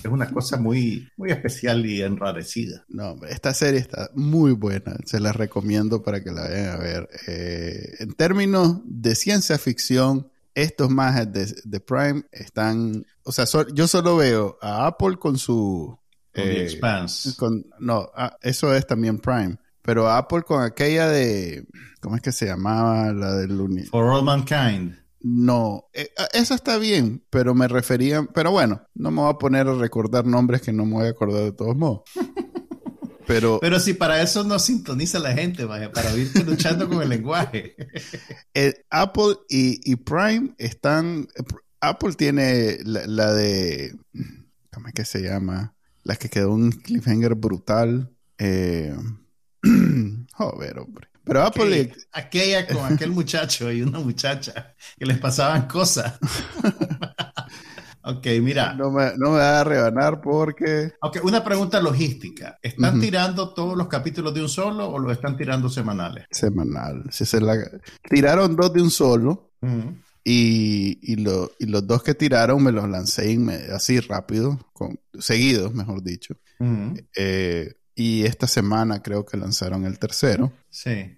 Es una cosa muy, muy especial y enrarecida. No, esta serie está muy buena. Se la recomiendo para que la vayan a ver. Eh, en términos de ciencia ficción, estos más de, Prime están. O sea, yo solo veo a Apple con su. Con eh, Expanse. no, eso es también Prime. Pero Apple con aquella de. ¿Cómo es que se llamaba? La del. For All Mankind. No, eh, eso está bien, pero me refería, pero bueno, no me voy a poner a recordar nombres que no me voy a acordar de todos modos. Pero, pero si para eso no sintoniza la gente, vaya, para irte luchando con el lenguaje. Apple y, Prime están, Apple tiene la, de, ¿cómo es que se llama? La que quedó un cliffhanger brutal. Eh, joder, hombre. Pero Apple. Aquella con aquel muchacho y una muchacha que les pasaban cosas. ok, mira. No me, no me va a rebanar porque. Ok, una pregunta logística. ¿Están tirando todos los capítulos de un solo o lo están tirando semanales? Semanal. Si se la... Tiraron dos de un solo. Y, y, los dos que tiraron me los lancé así rápido, con, seguidos, mejor dicho. eh, y esta semana creo que lanzaron el tercero. Sí.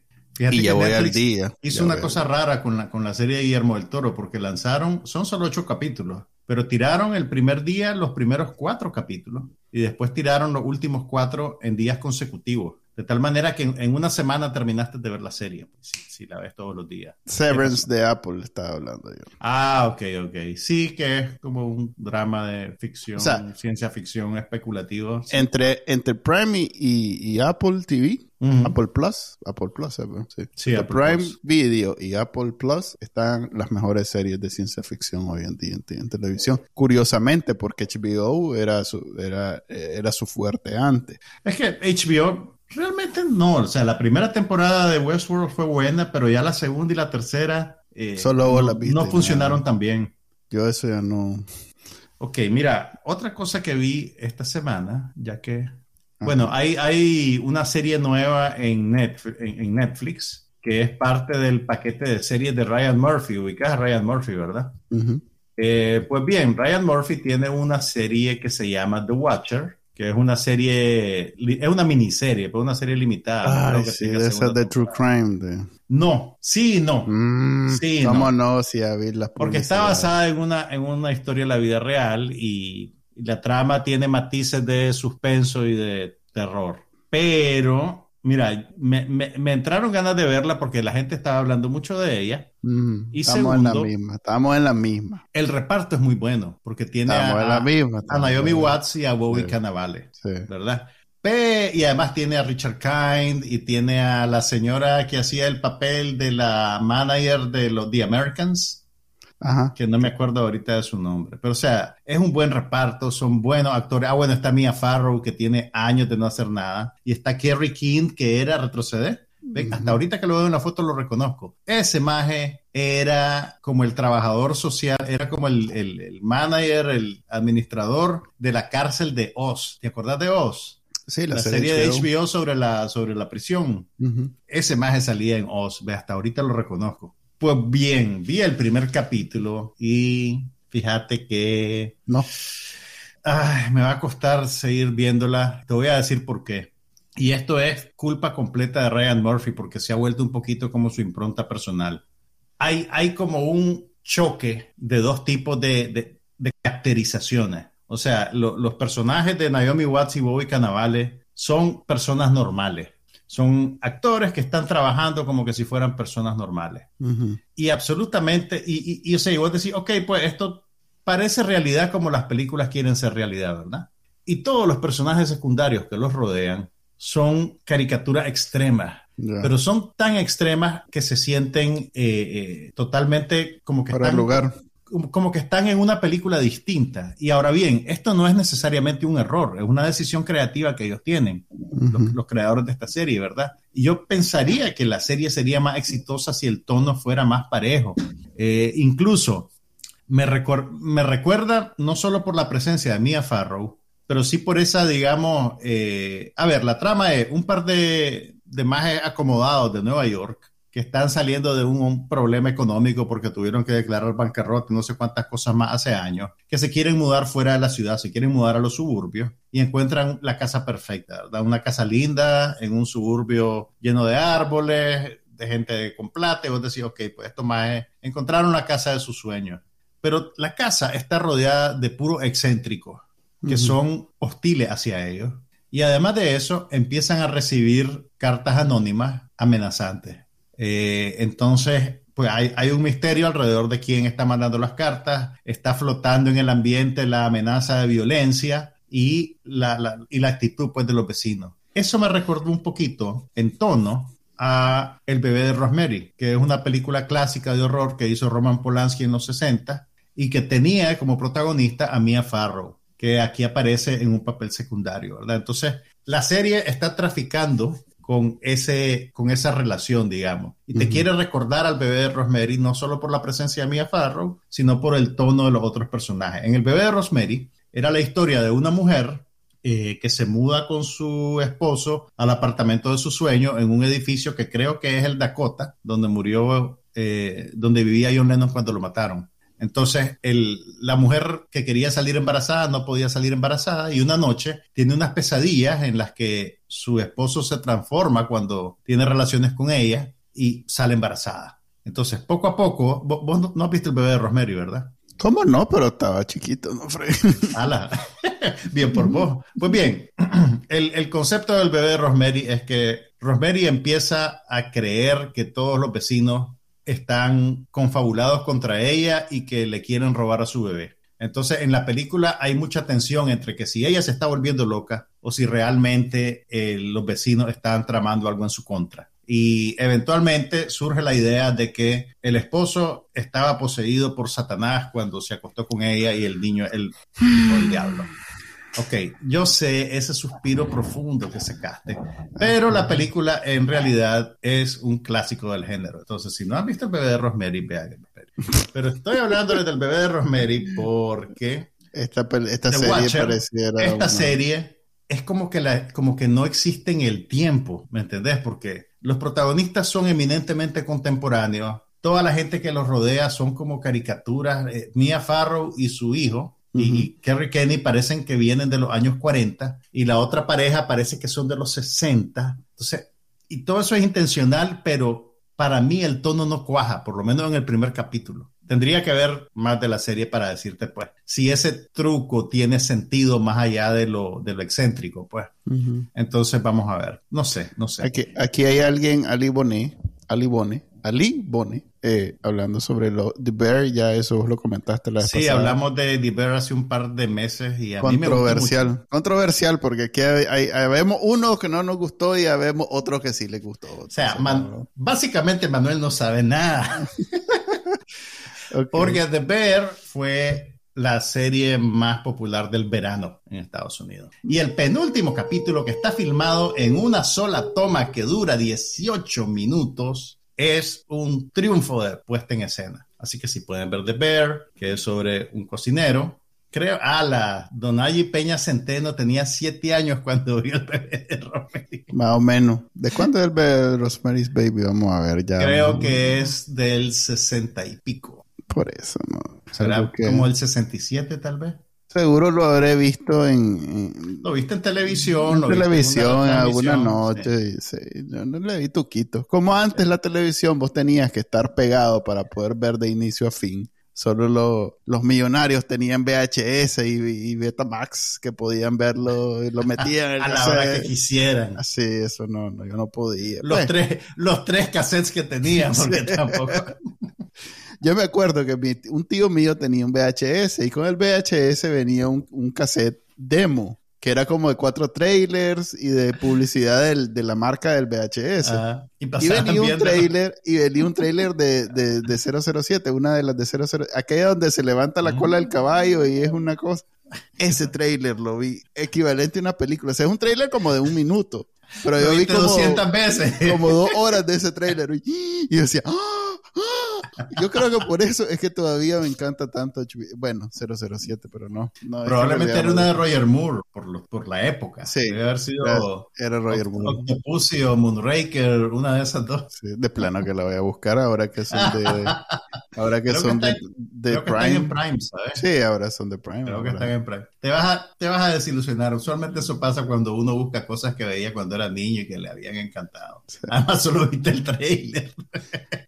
Y ya voy al día. Hizo una cosa rara con la, con la serie de Guillermo del Toro, porque lanzaron, son solo ocho capítulos, pero tiraron el primer día los primeros cuatro capítulos y después tiraron los últimos cuatro en días consecutivos. De tal manera que en, una semana terminaste de ver la serie, pues, si, la ves todos los días. Severance de Apple estaba hablando yo. Ah, ok, ok. Sí, que es como un drama de ficción, ciencia ficción especulativo. Entre, entre Prime y Apple TV, Apple Plus, Apple Plus, eh, sí. sí Prime Video y Apple Plus están las mejores series de ciencia ficción hoy en día en, televisión. Curiosamente, porque HBO era su, era, era su fuerte antes. Es que HBO realmente no, o sea, la primera temporada de Westworld fue buena, pero ya la segunda y la tercera eh, Solo no, no funcionaron tan bien. Yo eso ya no. Ok, mira, otra cosa que vi esta semana, ya que bueno, hay, hay una serie nueva en Netflix, en, Netflix, que es parte del paquete de series de Ryan Murphy. Ubicas a Ryan Murphy, ¿verdad? Eh, pues bien, Ryan Murphy tiene una serie que se llama The Watcher, que es una serie, es una miniserie, pero una serie limitada. Ah, sí, esa de True Crime. No, sí, no. Mm, sí, ¿Cómo no? Si Porque está basada en una, en una historia de la vida real y la trama tiene matices de suspenso y de terror. Pero, mira, me, entraron ganas de verla porque la gente estaba hablando mucho de ella. Mm, y estamos en la misma, estamos en la misma. El reparto es muy bueno porque tiene a, la misma, a, Naomi Watts y a Bobby Cannavale, ¿verdad? y además tiene a Richard Kind y tiene a la señora que hacía el papel de la manager de los The Americans que no me acuerdo ahorita de su nombre. Pero, o sea, es un buen reparto, son buenos actores. Ah, bueno, está Mia Farrow, que tiene años de no hacer nada. Y está Kerry King, que era retroceder. Hasta ahorita que lo veo en la foto lo reconozco. Ese maje era como el trabajador social, era como el, el, manager, el administrador de la cárcel de Oz. ¿Te acordás de Oz? Sí, la, serie, de HBO sobre la, sobre la prisión. Ese maje salía en Oz. Ve, hasta ahorita lo reconozco. Pues bien, vi el primer capítulo y fíjate que... No. Ay, me va a costar seguir viéndola. Te voy a decir por qué. Y esto es culpa completa de Ryan Murphy porque se ha vuelto un poquito como su impronta personal. Hay, hay como un choque de dos tipos de, caracterizaciones. O sea, los personajes de Naomi Watts y Bobby Cannavale son personas normales son actores que están trabajando como que si fueran personas normales. Y absolutamente, y, y, o sea, y vos decís, ok, pues esto parece realidad como las películas quieren ser realidad, ¿verdad? Y todos los personajes secundarios que los rodean son caricaturas extremas, pero son tan extremas que se sienten eh, eh, totalmente como que... Para el lugar como que están en una película distinta. Y ahora bien, esto no es necesariamente un error, es una decisión creativa que ellos tienen, los, creadores de esta serie, ¿verdad? Y yo pensaría que la serie sería más exitosa si el tono fuera más parejo. Eh, incluso me, me recuerda no solo por la presencia de Mia Farrow, pero sí por esa, digamos, eh, a ver, la trama es un par de, de más acomodados de Nueva York que están saliendo de un, problema económico porque tuvieron que declarar bancarrota y no sé cuántas cosas más hace años, que se quieren mudar fuera de la ciudad, se quieren mudar a los suburbios y encuentran la casa perfecta, ¿verdad? Una casa linda en un suburbio lleno de árboles, de gente con plata, y vos decís, ok, pues esto más es, encontraron la casa de sus sueños. Pero la casa está rodeada de puros excéntricos que son hostiles hacia ellos. Y además de eso, empiezan a recibir cartas anónimas amenazantes eh, entonces, pues hay, un misterio alrededor de quién está mandando las cartas, está flotando en el ambiente la amenaza de violencia y la, y la actitud pues, de los vecinos. Eso me recordó un poquito en tono a El bebé de Rosemary, que es una película clásica de horror que hizo Roman Polanski en los 60 y que tenía como protagonista a Mia Farrow, que aquí aparece en un papel secundario, ¿verdad? Entonces, la serie está traficando con, ese, con esa relación, digamos. Y te quiere recordar al bebé de Rosemary no solo por la presencia de Mia Farrow, sino por el tono de los otros personajes. En el bebé de Rosemary era la historia de una mujer eh, que se muda con su esposo al apartamento de su sueño en un edificio que creo que es el Dakota, donde murió, eh, donde vivía John Lennon cuando lo mataron. Entonces, la mujer que quería salir embarazada no podía salir embarazada y una noche tiene unas pesadillas en las que su esposo se transforma cuando tiene relaciones con ella y sale embarazada. Entonces, poco a poco, vos, no, has visto el bebé de Rosemary, ¿verdad? ¿Cómo no? Pero estaba chiquito, ¿no, Fred? Ala. bien por vos. Pues bien, el, el concepto del bebé de Rosemary es que Rosemary empieza a creer que todos los vecinos están confabulados contra ella y que le quieren robar a su bebé. Entonces, en la película hay mucha tensión entre que si ella se está volviendo loca o si realmente eh, los vecinos están tramando algo en su contra. Y eventualmente surge la idea de que el esposo estaba poseído por Satanás cuando se acostó con ella y el niño, el, el diablo. Ok, yo sé ese suspiro profundo que sacaste, pero la película en realidad es un clásico del género. Entonces, si no has visto el bebé de Rosemary, vea el bebé. Pero estoy hablando del bebé de Rosemary porque esta, esta serie Watcher, pareciera. esta una- serie es como que, la, como que no existe en el tiempo, ¿me entendés? Porque los protagonistas son eminentemente contemporáneos, toda la gente que los rodea son como caricaturas, eh, Mia Farrow y su hijo. Y Kerry Kenny parecen que vienen de los años 40 y la otra pareja parece que son de los 60. Entonces, y todo eso es intencional, pero para mí el tono no cuaja, por lo menos en el primer capítulo. Tendría que ver más de la serie para decirte, pues, si ese truco tiene sentido más allá de lo, de lo excéntrico, pues. Entonces vamos a ver. No sé, no sé. Aquí, aquí hay alguien, Ali Bonet, Ali Bonet, Ali Bonet, eh, hablando sobre lo, The Bear, ya eso vos lo comentaste la vez Sí, pasada. hablamos de The Bear hace un par de meses y a mí me Controversial, mucho. controversial, porque aquí hay, hay- hay- vemos uno que no nos gustó y vemos otro que sí le gustó. O sea, Man- no, básicamente Manuel no sabe nada. ok. Porque The Bear fue la serie más popular del verano en Estados Unidos. Y el penúltimo capítulo que está filmado en una sola toma que dura 18 minutos es un triunfo de puesta en escena. Así que si pueden ver The Bear, que es sobre un cocinero, creo, ah, la Donayi Peña Centeno tenía 7 años cuando vio el bebé de Rosemary. Más o menos. ¿De cuándo es el be- Rosemary's Baby? Vamos a ver ya. Creo que es del 60 y pico. Por eso, ¿no? Será que- como el 67 tal vez. Seguro lo habré visto en, en- Lo viste en televisión. en lo televisión una alguna noche. sí, yo no le vi tuquito. Como antes la televisión, vos tenías que estar pegado para poder ver de inicio a fin. Solo lo- los millonarios tenían VHS y, y Betamax que podían verlo y lo metían en el A la hora que quisieran. Así, eso no, no, yo no podía. Los, Pues, tres, los tres cassettes que tenían, porque tampoco. Yo me acuerdo que mi- un tío mío tenía un VHS y con el VHS venía un, un cassette demo, que era como de cuatro trailers y de publicidad del- de la marca del VHS. Ah, y y venía un trailer, y venía un trailer de, de, de 007, una de las de 00, aquella donde se levanta la cola del caballo y es una cosa. Ese trailer lo vi equivalente a una película. O sea, es un trailer como de un minuto. Pero yo vi como, 200 veces. como dos horas de ese trailer. Y, y yo decía, ¡Ah! ¡Ah! yo creo que por eso es que todavía me encanta tanto. Bueno, 007, pero no. no que Probablemente en era una de Roger Moore, por, lo- por la época. Sí. Debe haber sido Era- Era Roger Moore. Octopussy o Moonraker, una de esas dos. Sí, de plano que la voy a buscar ahora que son de. Ahora que Creo que son de, está de Creo que están en Prime. Prime, ¿sabes? Sí, ahora son de Prime. Creo que ahora. están en Prime. Te vas, a, te vas a desilusionar. Usualmente eso pasa cuando uno busca cosas que veía cuando era niño y que le habían encantado. Además, solo viste el trailer.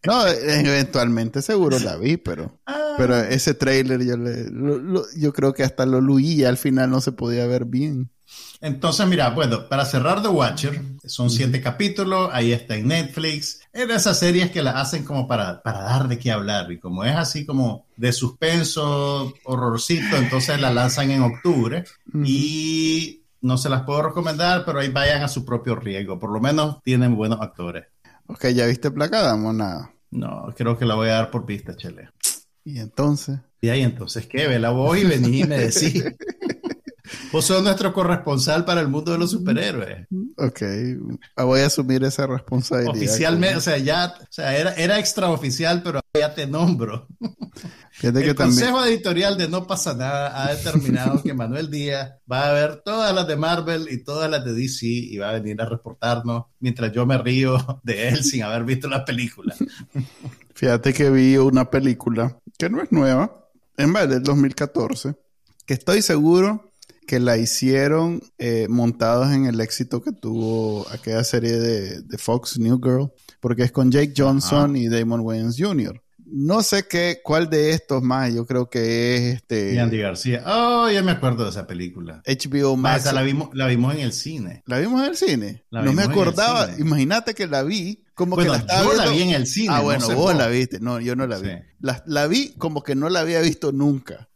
No, eventualmente seguro la vi, pero. Ah. Pero ese trailer yo le, lo- lo- yo creo que hasta lo luí y al final no se podía ver bien. Entonces, mira, bueno, para cerrar The Watcher, son siete capítulos, ahí está en Netflix. Es de esas series que la hacen como para, para dar de qué hablar. Y como es así como de suspenso, horrorcito, entonces la lanzan en octubre. Y no se las puedo recomendar, pero ahí vayan a su propio riesgo. Por lo menos tienen buenos actores. Ok, ¿ya viste Placa Damo? Nada. No, creo que la voy a dar por vista, Chele. Y entonces. Y ahí entonces, ¿qué? Ve la voz y vení y me decís. Vos sos nuestro corresponsal para el mundo de los superhéroes. Ok, ah, voy a asumir esa responsabilidad. Oficialmente, o sea, ya, o sea, era, era extraoficial, pero ya te nombro. Fíjate que El también. Consejo Editorial de No Pasa Nada ha determinado que Manuel Díaz va a ver todas las de Marvel y todas las de DC y va a venir a reportarnos mientras yo me río de él sin haber visto la película. Fíjate que vi una película que no es nueva, en vez del 2014, que estoy seguro que la hicieron eh, montados en el éxito que tuvo aquella serie de, de Fox New Girl, porque es con Jake Johnson y Damon Wayans Jr. no sé qué, cuál de estos más, yo creo que es este... Y Andy García. Oh, ya me acuerdo de esa película. HBO Max. la vimos, la vimos en el cine. ¿La vimos en el cine? no me acordaba. Imagínate que la vi como que la estaba yo la vi en el cine. Ah, bueno, vos, la viste. No, yo no la vi. La, la, vi como que no la había visto nunca.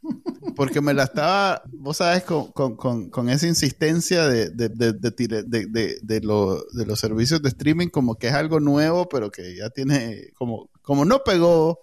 Porque me la estaba, vos sabes, con, con, con, esa insistencia de, de, de, de, de los servicios de streaming como que es algo nuevo, pero que ya tiene como como no pegó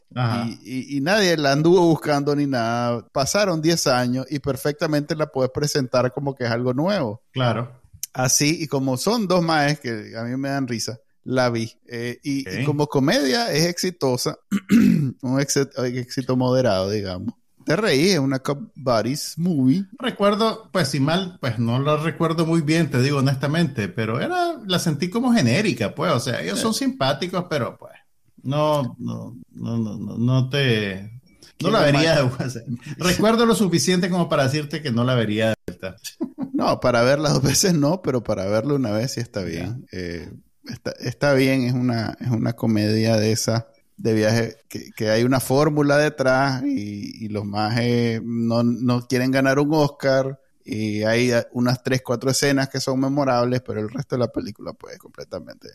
y, y, nadie la anduvo buscando ni nada, pasaron 10 años y perfectamente la puedes presentar como que es algo nuevo. Claro. Así, y como son dos maes que a mí me dan risa, la vi. Eh, y, como comedia es exitosa, un éxito, moderado, digamos. Te reí, es una Cup Buddies movie. Recuerdo, pues si mal, pues no la recuerdo muy bien, te digo honestamente, pero era, la sentí como genérica, pues, o sea, ellos son simpáticos, pero pues no, no, no, no, no te. No la vería de Recuerdo lo suficiente como para decirte que no la vería de. No, para verla dos veces no, pero para verla una vez sí está bien. Eh, está, está, bien, es una, es una comedia de esa de viaje que, que hay una fórmula detrás y, y los más no, no quieren ganar un Oscar y hay unas tres, cuatro escenas que son memorables, pero el resto de la película pues completamente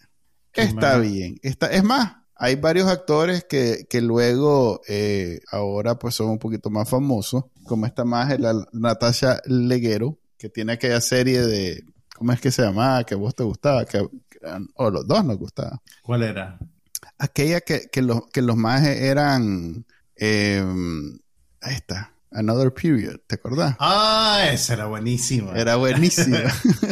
está bien. Está, es más, hay varios actores que, que luego eh, ahora pues son un poquito más famosos, como esta más la Natasha Leguero, que tiene aquella serie de, ¿cómo es que se llamaba? Que vos te gustaba, que, o los dos nos gustaba. ¿Cuál era? Aquella que, que, los, que los más eran, eh, ahí está, Another Period, ¿te acordás? Ah, esa era buenísima. Era buenísima.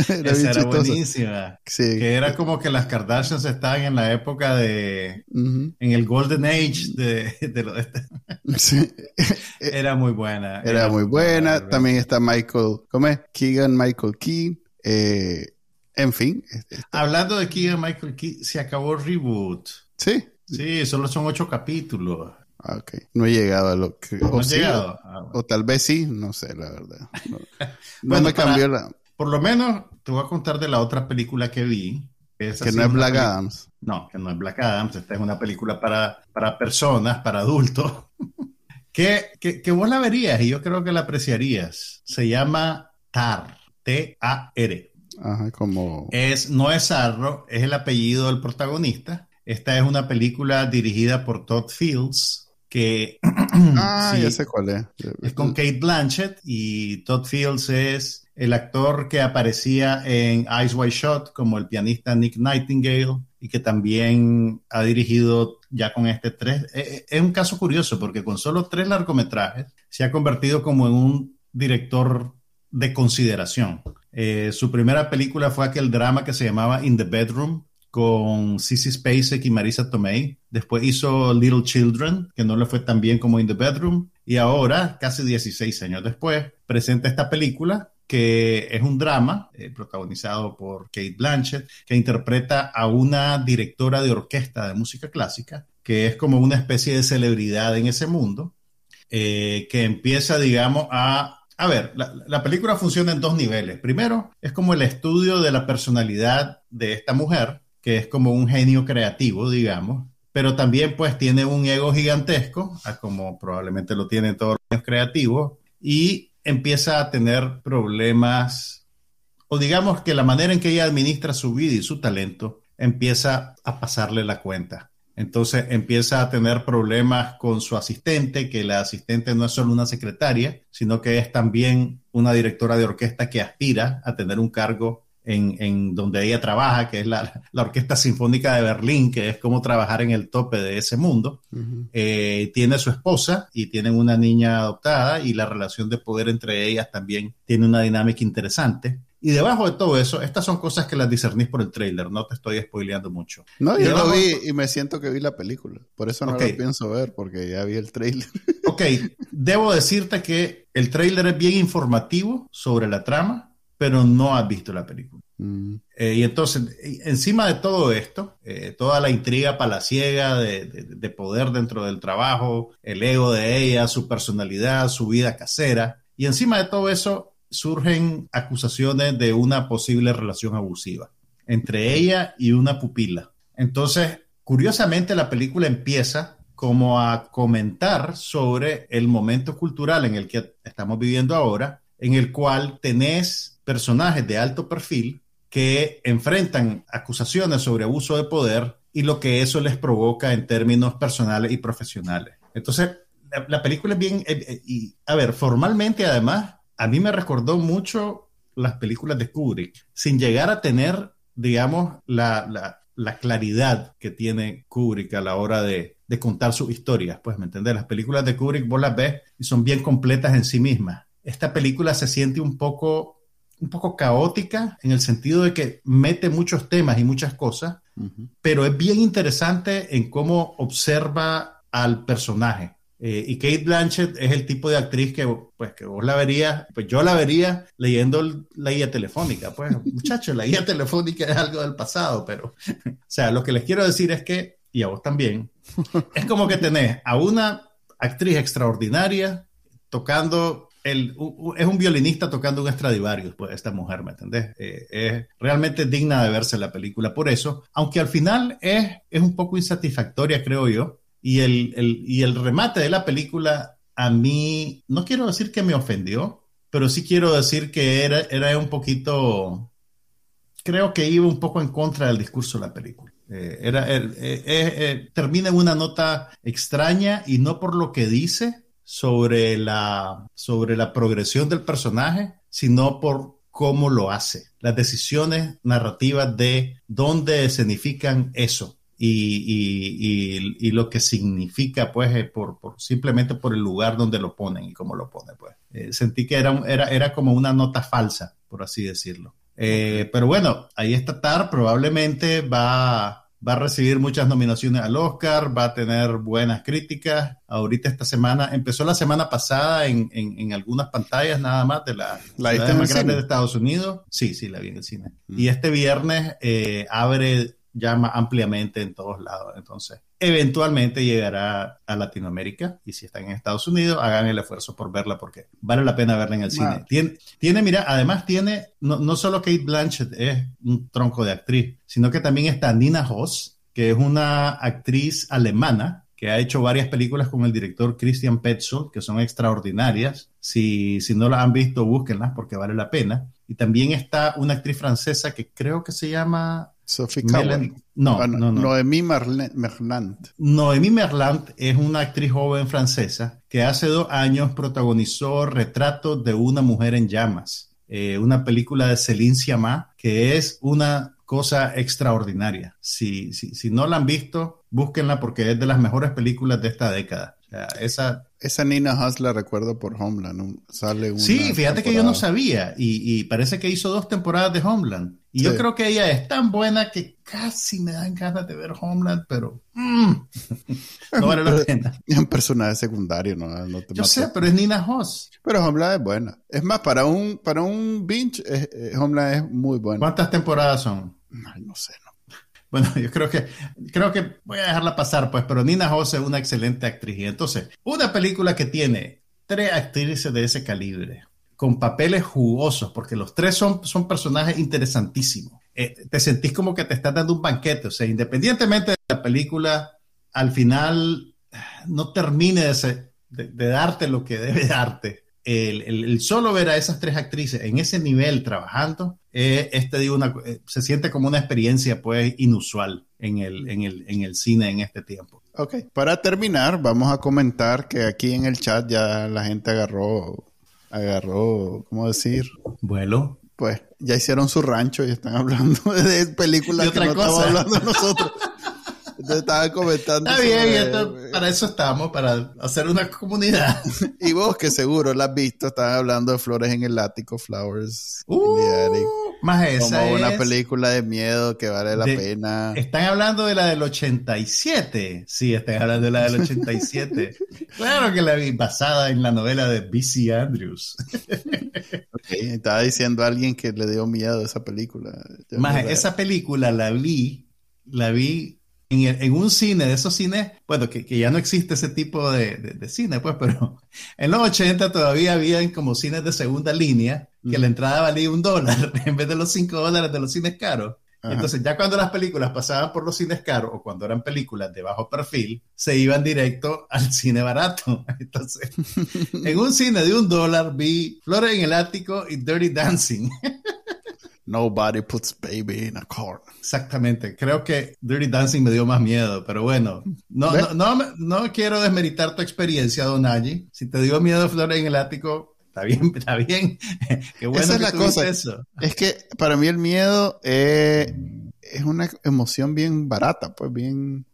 era esa era buenísima. Sí. Que era como que las Kardashians estaban en la época de. En el Golden Age de, de lo de sí. Era muy buena. Era, muy buena. También está Michael. ¿Cómo es? Keegan Michael Key. Eh, en fin. Hablando de Keegan Michael Key, se acabó el reboot. Sí. Sí, solo son ocho capítulos. Ah, ok. No he llegado a lo que... o, llegado? Ah, o, tal vez sí, no sé, la verdad. No, me cambió la... Por lo menos te voy a contar de la otra película que vi. Que, no es Black Adams. No, que no es Black Adams. Esta es una película para, para personas, para adultos. que, que, que vos la verías y yo creo que la apreciarías. Se llama TAR. T-A-R. Ajá, como... Es, no es Arro, es el apellido del protagonista. Esta es una película dirigida por Todd Fields, que... ah, ya sé cuál es. Es con Kate Blanchett y Todd Fields es el actor que aparecía en Eyes Wide Shot como el pianista Nick Nightingale y que también ha dirigido ya con este tres. Eh, eh, es un caso curioso porque con solo tres largometrajes se ha convertido como en un director de consideración. Eh, su primera película fue aquel drama que se llamaba In the Bedroom, con Sissy Spacek y Marisa Tomei. Después hizo Little Children, que no le fue tan bien como In the Bedroom. Y ahora, casi 16 años después, presenta esta película que es un drama eh, protagonizado por Kate Blanchett, que interpreta a una directora de orquesta de música clásica, que es como una especie de celebridad en ese mundo, eh, que empieza, digamos, a... A ver, la, la película funciona en dos niveles. Primero, es como el estudio de la personalidad de esta mujer, que es como un genio creativo, digamos, pero también pues tiene un ego gigantesco, como probablemente lo tienen todos los creativos, y empieza a tener problemas, o digamos que la manera en que ella administra su vida y su talento empieza a pasarle la cuenta. Entonces empieza a tener problemas con su asistente, que la asistente no es solo una secretaria, sino que es también una directora de orquesta que aspira a tener un cargo en, donde ella trabaja, que es la, Orquesta Sinfónica de Berlín, que es como trabajar en el tope de ese mundo. Eh, tiene su esposa y tienen una niña adoptada y la relación de poder entre ellas también tiene una dinámica interesante. Y debajo de todo eso, estas son cosas que las discernís por el trailer, no te estoy spoileando mucho. No, yo lo vi y me siento que vi la película. Por eso no lo pienso ver, porque ya vi el trailer. Ok, debo decirte que el trailer es bien informativo sobre la trama pero no has visto la película. Mm. Eh, y entonces, encima de todo esto, eh, toda la intriga palaciega de, de, poder dentro del trabajo, el ego de ella, su personalidad, su vida casera, y encima de todo eso surgen acusaciones de una posible relación abusiva entre ella y una pupila. Entonces, curiosamente, la película empieza como a comentar sobre el momento cultural en el que estamos viviendo ahora, en el cual tenés personajes de alto perfil que enfrentan acusaciones sobre abuso de poder y lo que eso les provoca en términos personales y profesionales. Entonces, la, película es bien, eh, eh, a ver, formalmente además, a mí me recordó mucho las películas de Kubrick, sin llegar a tener, digamos, la, la, claridad que tiene Kubrick a la hora de, de contar sus historias. Pues, ¿me entiendes? Las películas de Kubrick vos las ves y son bien completas en sí mismas. Esta película se siente un poco un poco caótica en el sentido de que mete muchos temas y muchas cosas, pero es bien interesante en cómo observa al personaje. Eh, y Kate Blanchett es el tipo de actriz que, pues, que vos la verías, pues yo la vería leyendo la guía telefónica. Pues, muchachos, la guía telefónica es algo del pasado, pero, o sea, lo que les quiero decir es que, y a vos también, es como que tenés a una actriz extraordinaria tocando es un violinista tocando un Stradivarius, pues esta mujer, ¿me entendés? Eh, es realmente digna de verse la película por eso, aunque al final es, es un poco insatisfactoria, creo yo, y el, y el remate de la película a mí, no quiero decir que me ofendió, pero sí quiero decir que era, era un poquito, creo que iba un poco en contra del discurso de la película. Eh, era, eh, termina en una nota extraña y no por lo que dice, sobre la, sobre la progresión del personaje, sino por cómo lo hace, las decisiones narrativas de dónde significan eso y, y, y, lo que significa, pues, eh, por, por, simplemente por el lugar donde lo ponen y cómo lo ponen, pues. Eh, sentí que era, era, era como una nota falsa, por así decirlo. Eh, pero bueno, ahí está Tar, probablemente va va a recibir muchas nominaciones al Oscar, va a tener buenas críticas. Ahorita esta semana, empezó la semana pasada en, en, algunas pantallas nada más de la, ¿La más grande de Estados Unidos. Sí, sí, la vi en el cine. Mm. Y este viernes eh, abre llama ampliamente en todos lados. Entonces, eventualmente llegará a Latinoamérica y si están en Estados Unidos, hagan el esfuerzo por verla porque vale la pena verla en el cine. Tiene, tiene, mira, además tiene, no, no, solo Kate Blanchett es un tronco de actriz, sino que también está Nina Hoss, que es una actriz alemana que ha hecho varias películas con el director Christian Petzold, que son extraordinarias. Si, si no las han visto, búsquenlas porque vale la pena. Y también está una actriz francesa que creo que se llama Sophie no, no, no, Noemí Merlant. Noemí Merlant es una actriz joven francesa que hace dos años protagonizó Retrato de una mujer en llamas, eh, una película de Céline Sciamma que es una cosa extraordinaria. Si, si, si no la han visto, búsquenla porque es de las mejores películas de esta década. esa esa Nina Haas la recuerdo por Homeland. Sale sí, fíjate que yo no sabía. Y, parece que hizo dos temporadas de Homeland. Y yo creo que ella es tan buena que casi me dan ganas de ver Homeland, pero mm, no vale la pena. Es un personaje secundario, ¿no? yo sé, pero es Nina Haas. Pero Homeland es buena. Es más, para un, para un binge, Homeland es muy buena. ¿Cuántas temporadas son? Ay, no sé, bueno, yo creo que, creo que voy a dejarla pasar, pues, pero Nina Jose es una excelente actriz. Y entonces, una película que tiene tres actrices de ese calibre, con papeles jugosos, porque los tres son, son personajes interesantísimos. Eh, te sentís como que te estás dando un banquete, o sea, independientemente de la película, al final no termine de, de darte lo que debe darte el, solo ver a esas tres actrices en ese nivel trabajando, eh, este, digo, una, eh, se siente como una experiencia pues inusual en el, en, el, en el cine en este tiempo. Ok, para terminar, vamos a comentar que aquí en el chat ya la gente agarró, agarró, ¿cómo decir? Vuelo. Pues ya hicieron su rancho y están hablando de películas que no estamos hablando nosotros. Estaba comentando. Está bien, para eso estamos, para hacer una comunidad. y vos, que seguro la has visto, están hablando de Flores en el Ático, Flowers uh, Más esa Como una película de miedo que vale la pena. Están hablando de la del 87. Sí, están hablando de la del 87. claro que la vi, basada en la novela de B.C. Andrews. estaba diciendo a alguien que le dio miedo a esa película. Más esa película la vi, la vi en, un cine, de esos cines, bueno, que, ya no existe ese tipo de, cine, pues, pero en los 80 todavía había como cines de segunda línea que la entrada valía un dólar en vez de los cinco dólares de los cines caros. Entonces, ya cuando las películas pasaban por los cines caros o cuando eran películas de bajo perfil, se iban directo al cine barato. Entonces, en un cine de un dólar vi Flores en el Ático y Dirty Dancing. Nobody puts baby in a car. Exactamente. Creo que Dirty Dancing me dio más miedo, pero bueno, no, no, no, no, quiero desmeritar tu experiencia, Don Allí. Si te dio miedo Flores en el Ático, está bien, está bien. Qué bueno Esa es que la cosa. eso. Es que para mí el miedo eh, es una emoción bien barata, pues bien...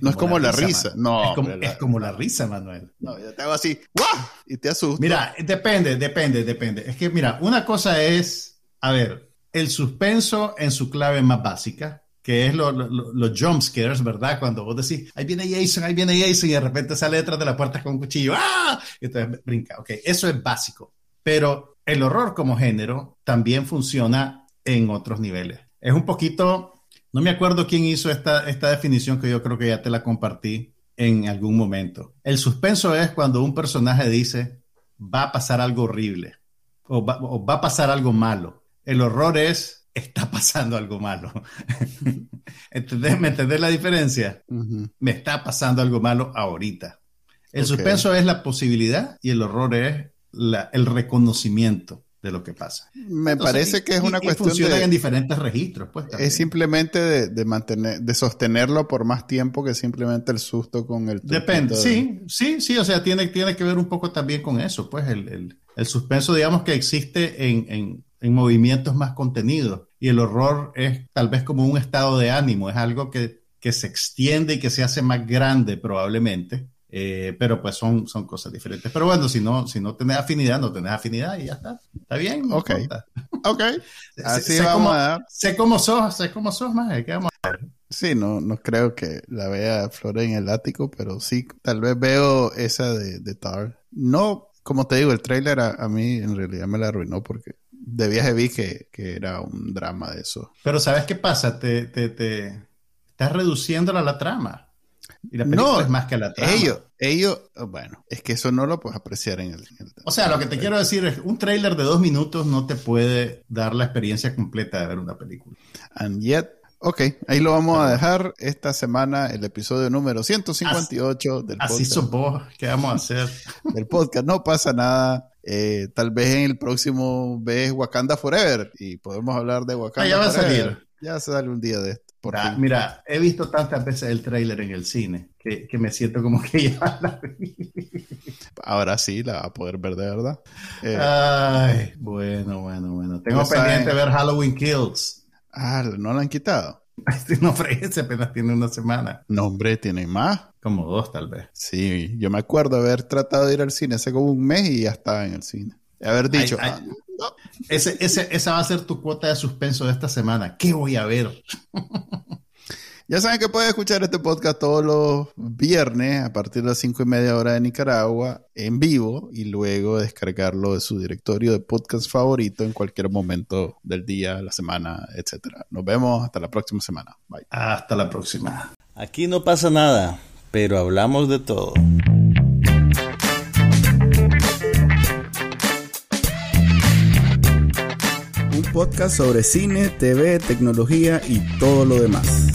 no es como la risa. Man. No, es como, la... es como, la... risa, Manuel. No, yo te hago así, ¡guau! Y te asusto. Mira, depende, depende, depende. Es que, mira, una cosa es, a ver, el suspenso en su clave más básica, que es los lo, lo, jump scares, ¿verdad? Cuando vos decís, ahí viene Jason, ahí viene Jason, y de repente sale detrás de la puerta con un cuchillo, ¡ah! Y entonces brinca. Ok, eso es básico. Pero el horror como género también funciona en otros niveles. Es un poquito, no me acuerdo quién hizo esta, esta definición que yo creo que ya te la compartí en algún momento. El suspenso es cuando un personaje dice, va a pasar algo horrible o va, o va a pasar algo malo. El horror es, está pasando algo malo. ¿Entendés? ¿Me entendés la diferencia? Uh -huh. Me está pasando algo malo ahorita. El okay. suspenso es la posibilidad y el horror es la, el reconocimiento de lo que pasa. Me Entonces, parece que es una y, cuestión funcionan de, en diferentes registros, pues. Es simplemente de, de, mantener, de sostenerlo por más tiempo que simplemente el susto con el. Depende, de... sí, sí, sí, o sea, tiene, tiene que ver un poco también con eso, pues el, el, el suspenso, digamos que existe en, en, en, movimientos más contenidos y el horror es tal vez como un estado de ánimo, es algo que, que se extiende y que se hace más grande probablemente. Eh, pero pues son, son cosas diferentes. Pero bueno, si no, si no tenés afinidad, no tenés afinidad y ya está. Está bien. No ok. Importa. Ok. Así sé, vamos cómo, a dar. Sé cómo sos, sé cómo sos más. ¿Qué vamos a ver? Sí, no, no creo que la vea Flora en el ático, pero sí, tal vez veo esa de, de Tar. No, como te digo, el trailer a, a, mí en realidad me la arruinó porque de viaje vi que, que era un drama de eso. Pero ¿sabes qué pasa? Te, te, te estás reduciéndola a la trama. Y la película no, es más que la trama. Ellos, ellos, bueno, es que eso no lo puedes apreciar en el, en el O sea, lo que te quiero decir es, un tráiler de dos minutos no te puede dar la experiencia completa de ver una película. And yet, ok, ahí lo vamos a dejar esta semana, el episodio número 158 así, del podcast. Así sos vos, ¿qué vamos a hacer? del podcast, no pasa nada. Eh, tal vez en el próximo ves Wakanda Forever y podemos hablar de Wakanda. Ah, ya va Forever. a salir. Ya sale un día de esto. Mira, mira, he visto tantas veces el tráiler en el cine que, que, me siento como que ya la vi. Ahora sí la va a poder ver de verdad. Eh, Ay, bueno, bueno, bueno. Tengo pendiente saben... ver Halloween Kills. Ah, ¿no la han quitado? No fregues, apenas tiene una semana. No, hombre, tiene más. Como dos, tal vez. Sí, yo me acuerdo haber tratado de ir al cine hace como un mes y ya estaba en el cine. Haber dicho, ay, ay, ah, no. ese, ese, esa va a ser tu cuota de suspenso de esta semana. ¿Qué voy a ver? Ya saben que pueden escuchar este podcast todos los viernes a partir de las 5 y media hora de Nicaragua en vivo y luego descargarlo de su directorio de podcast favorito en cualquier momento del día, la semana, etc. Nos vemos hasta la próxima semana. Bye. Hasta la próxima. Aquí no pasa nada, pero hablamos de todo. Un podcast sobre cine, TV, tecnología y todo lo demás.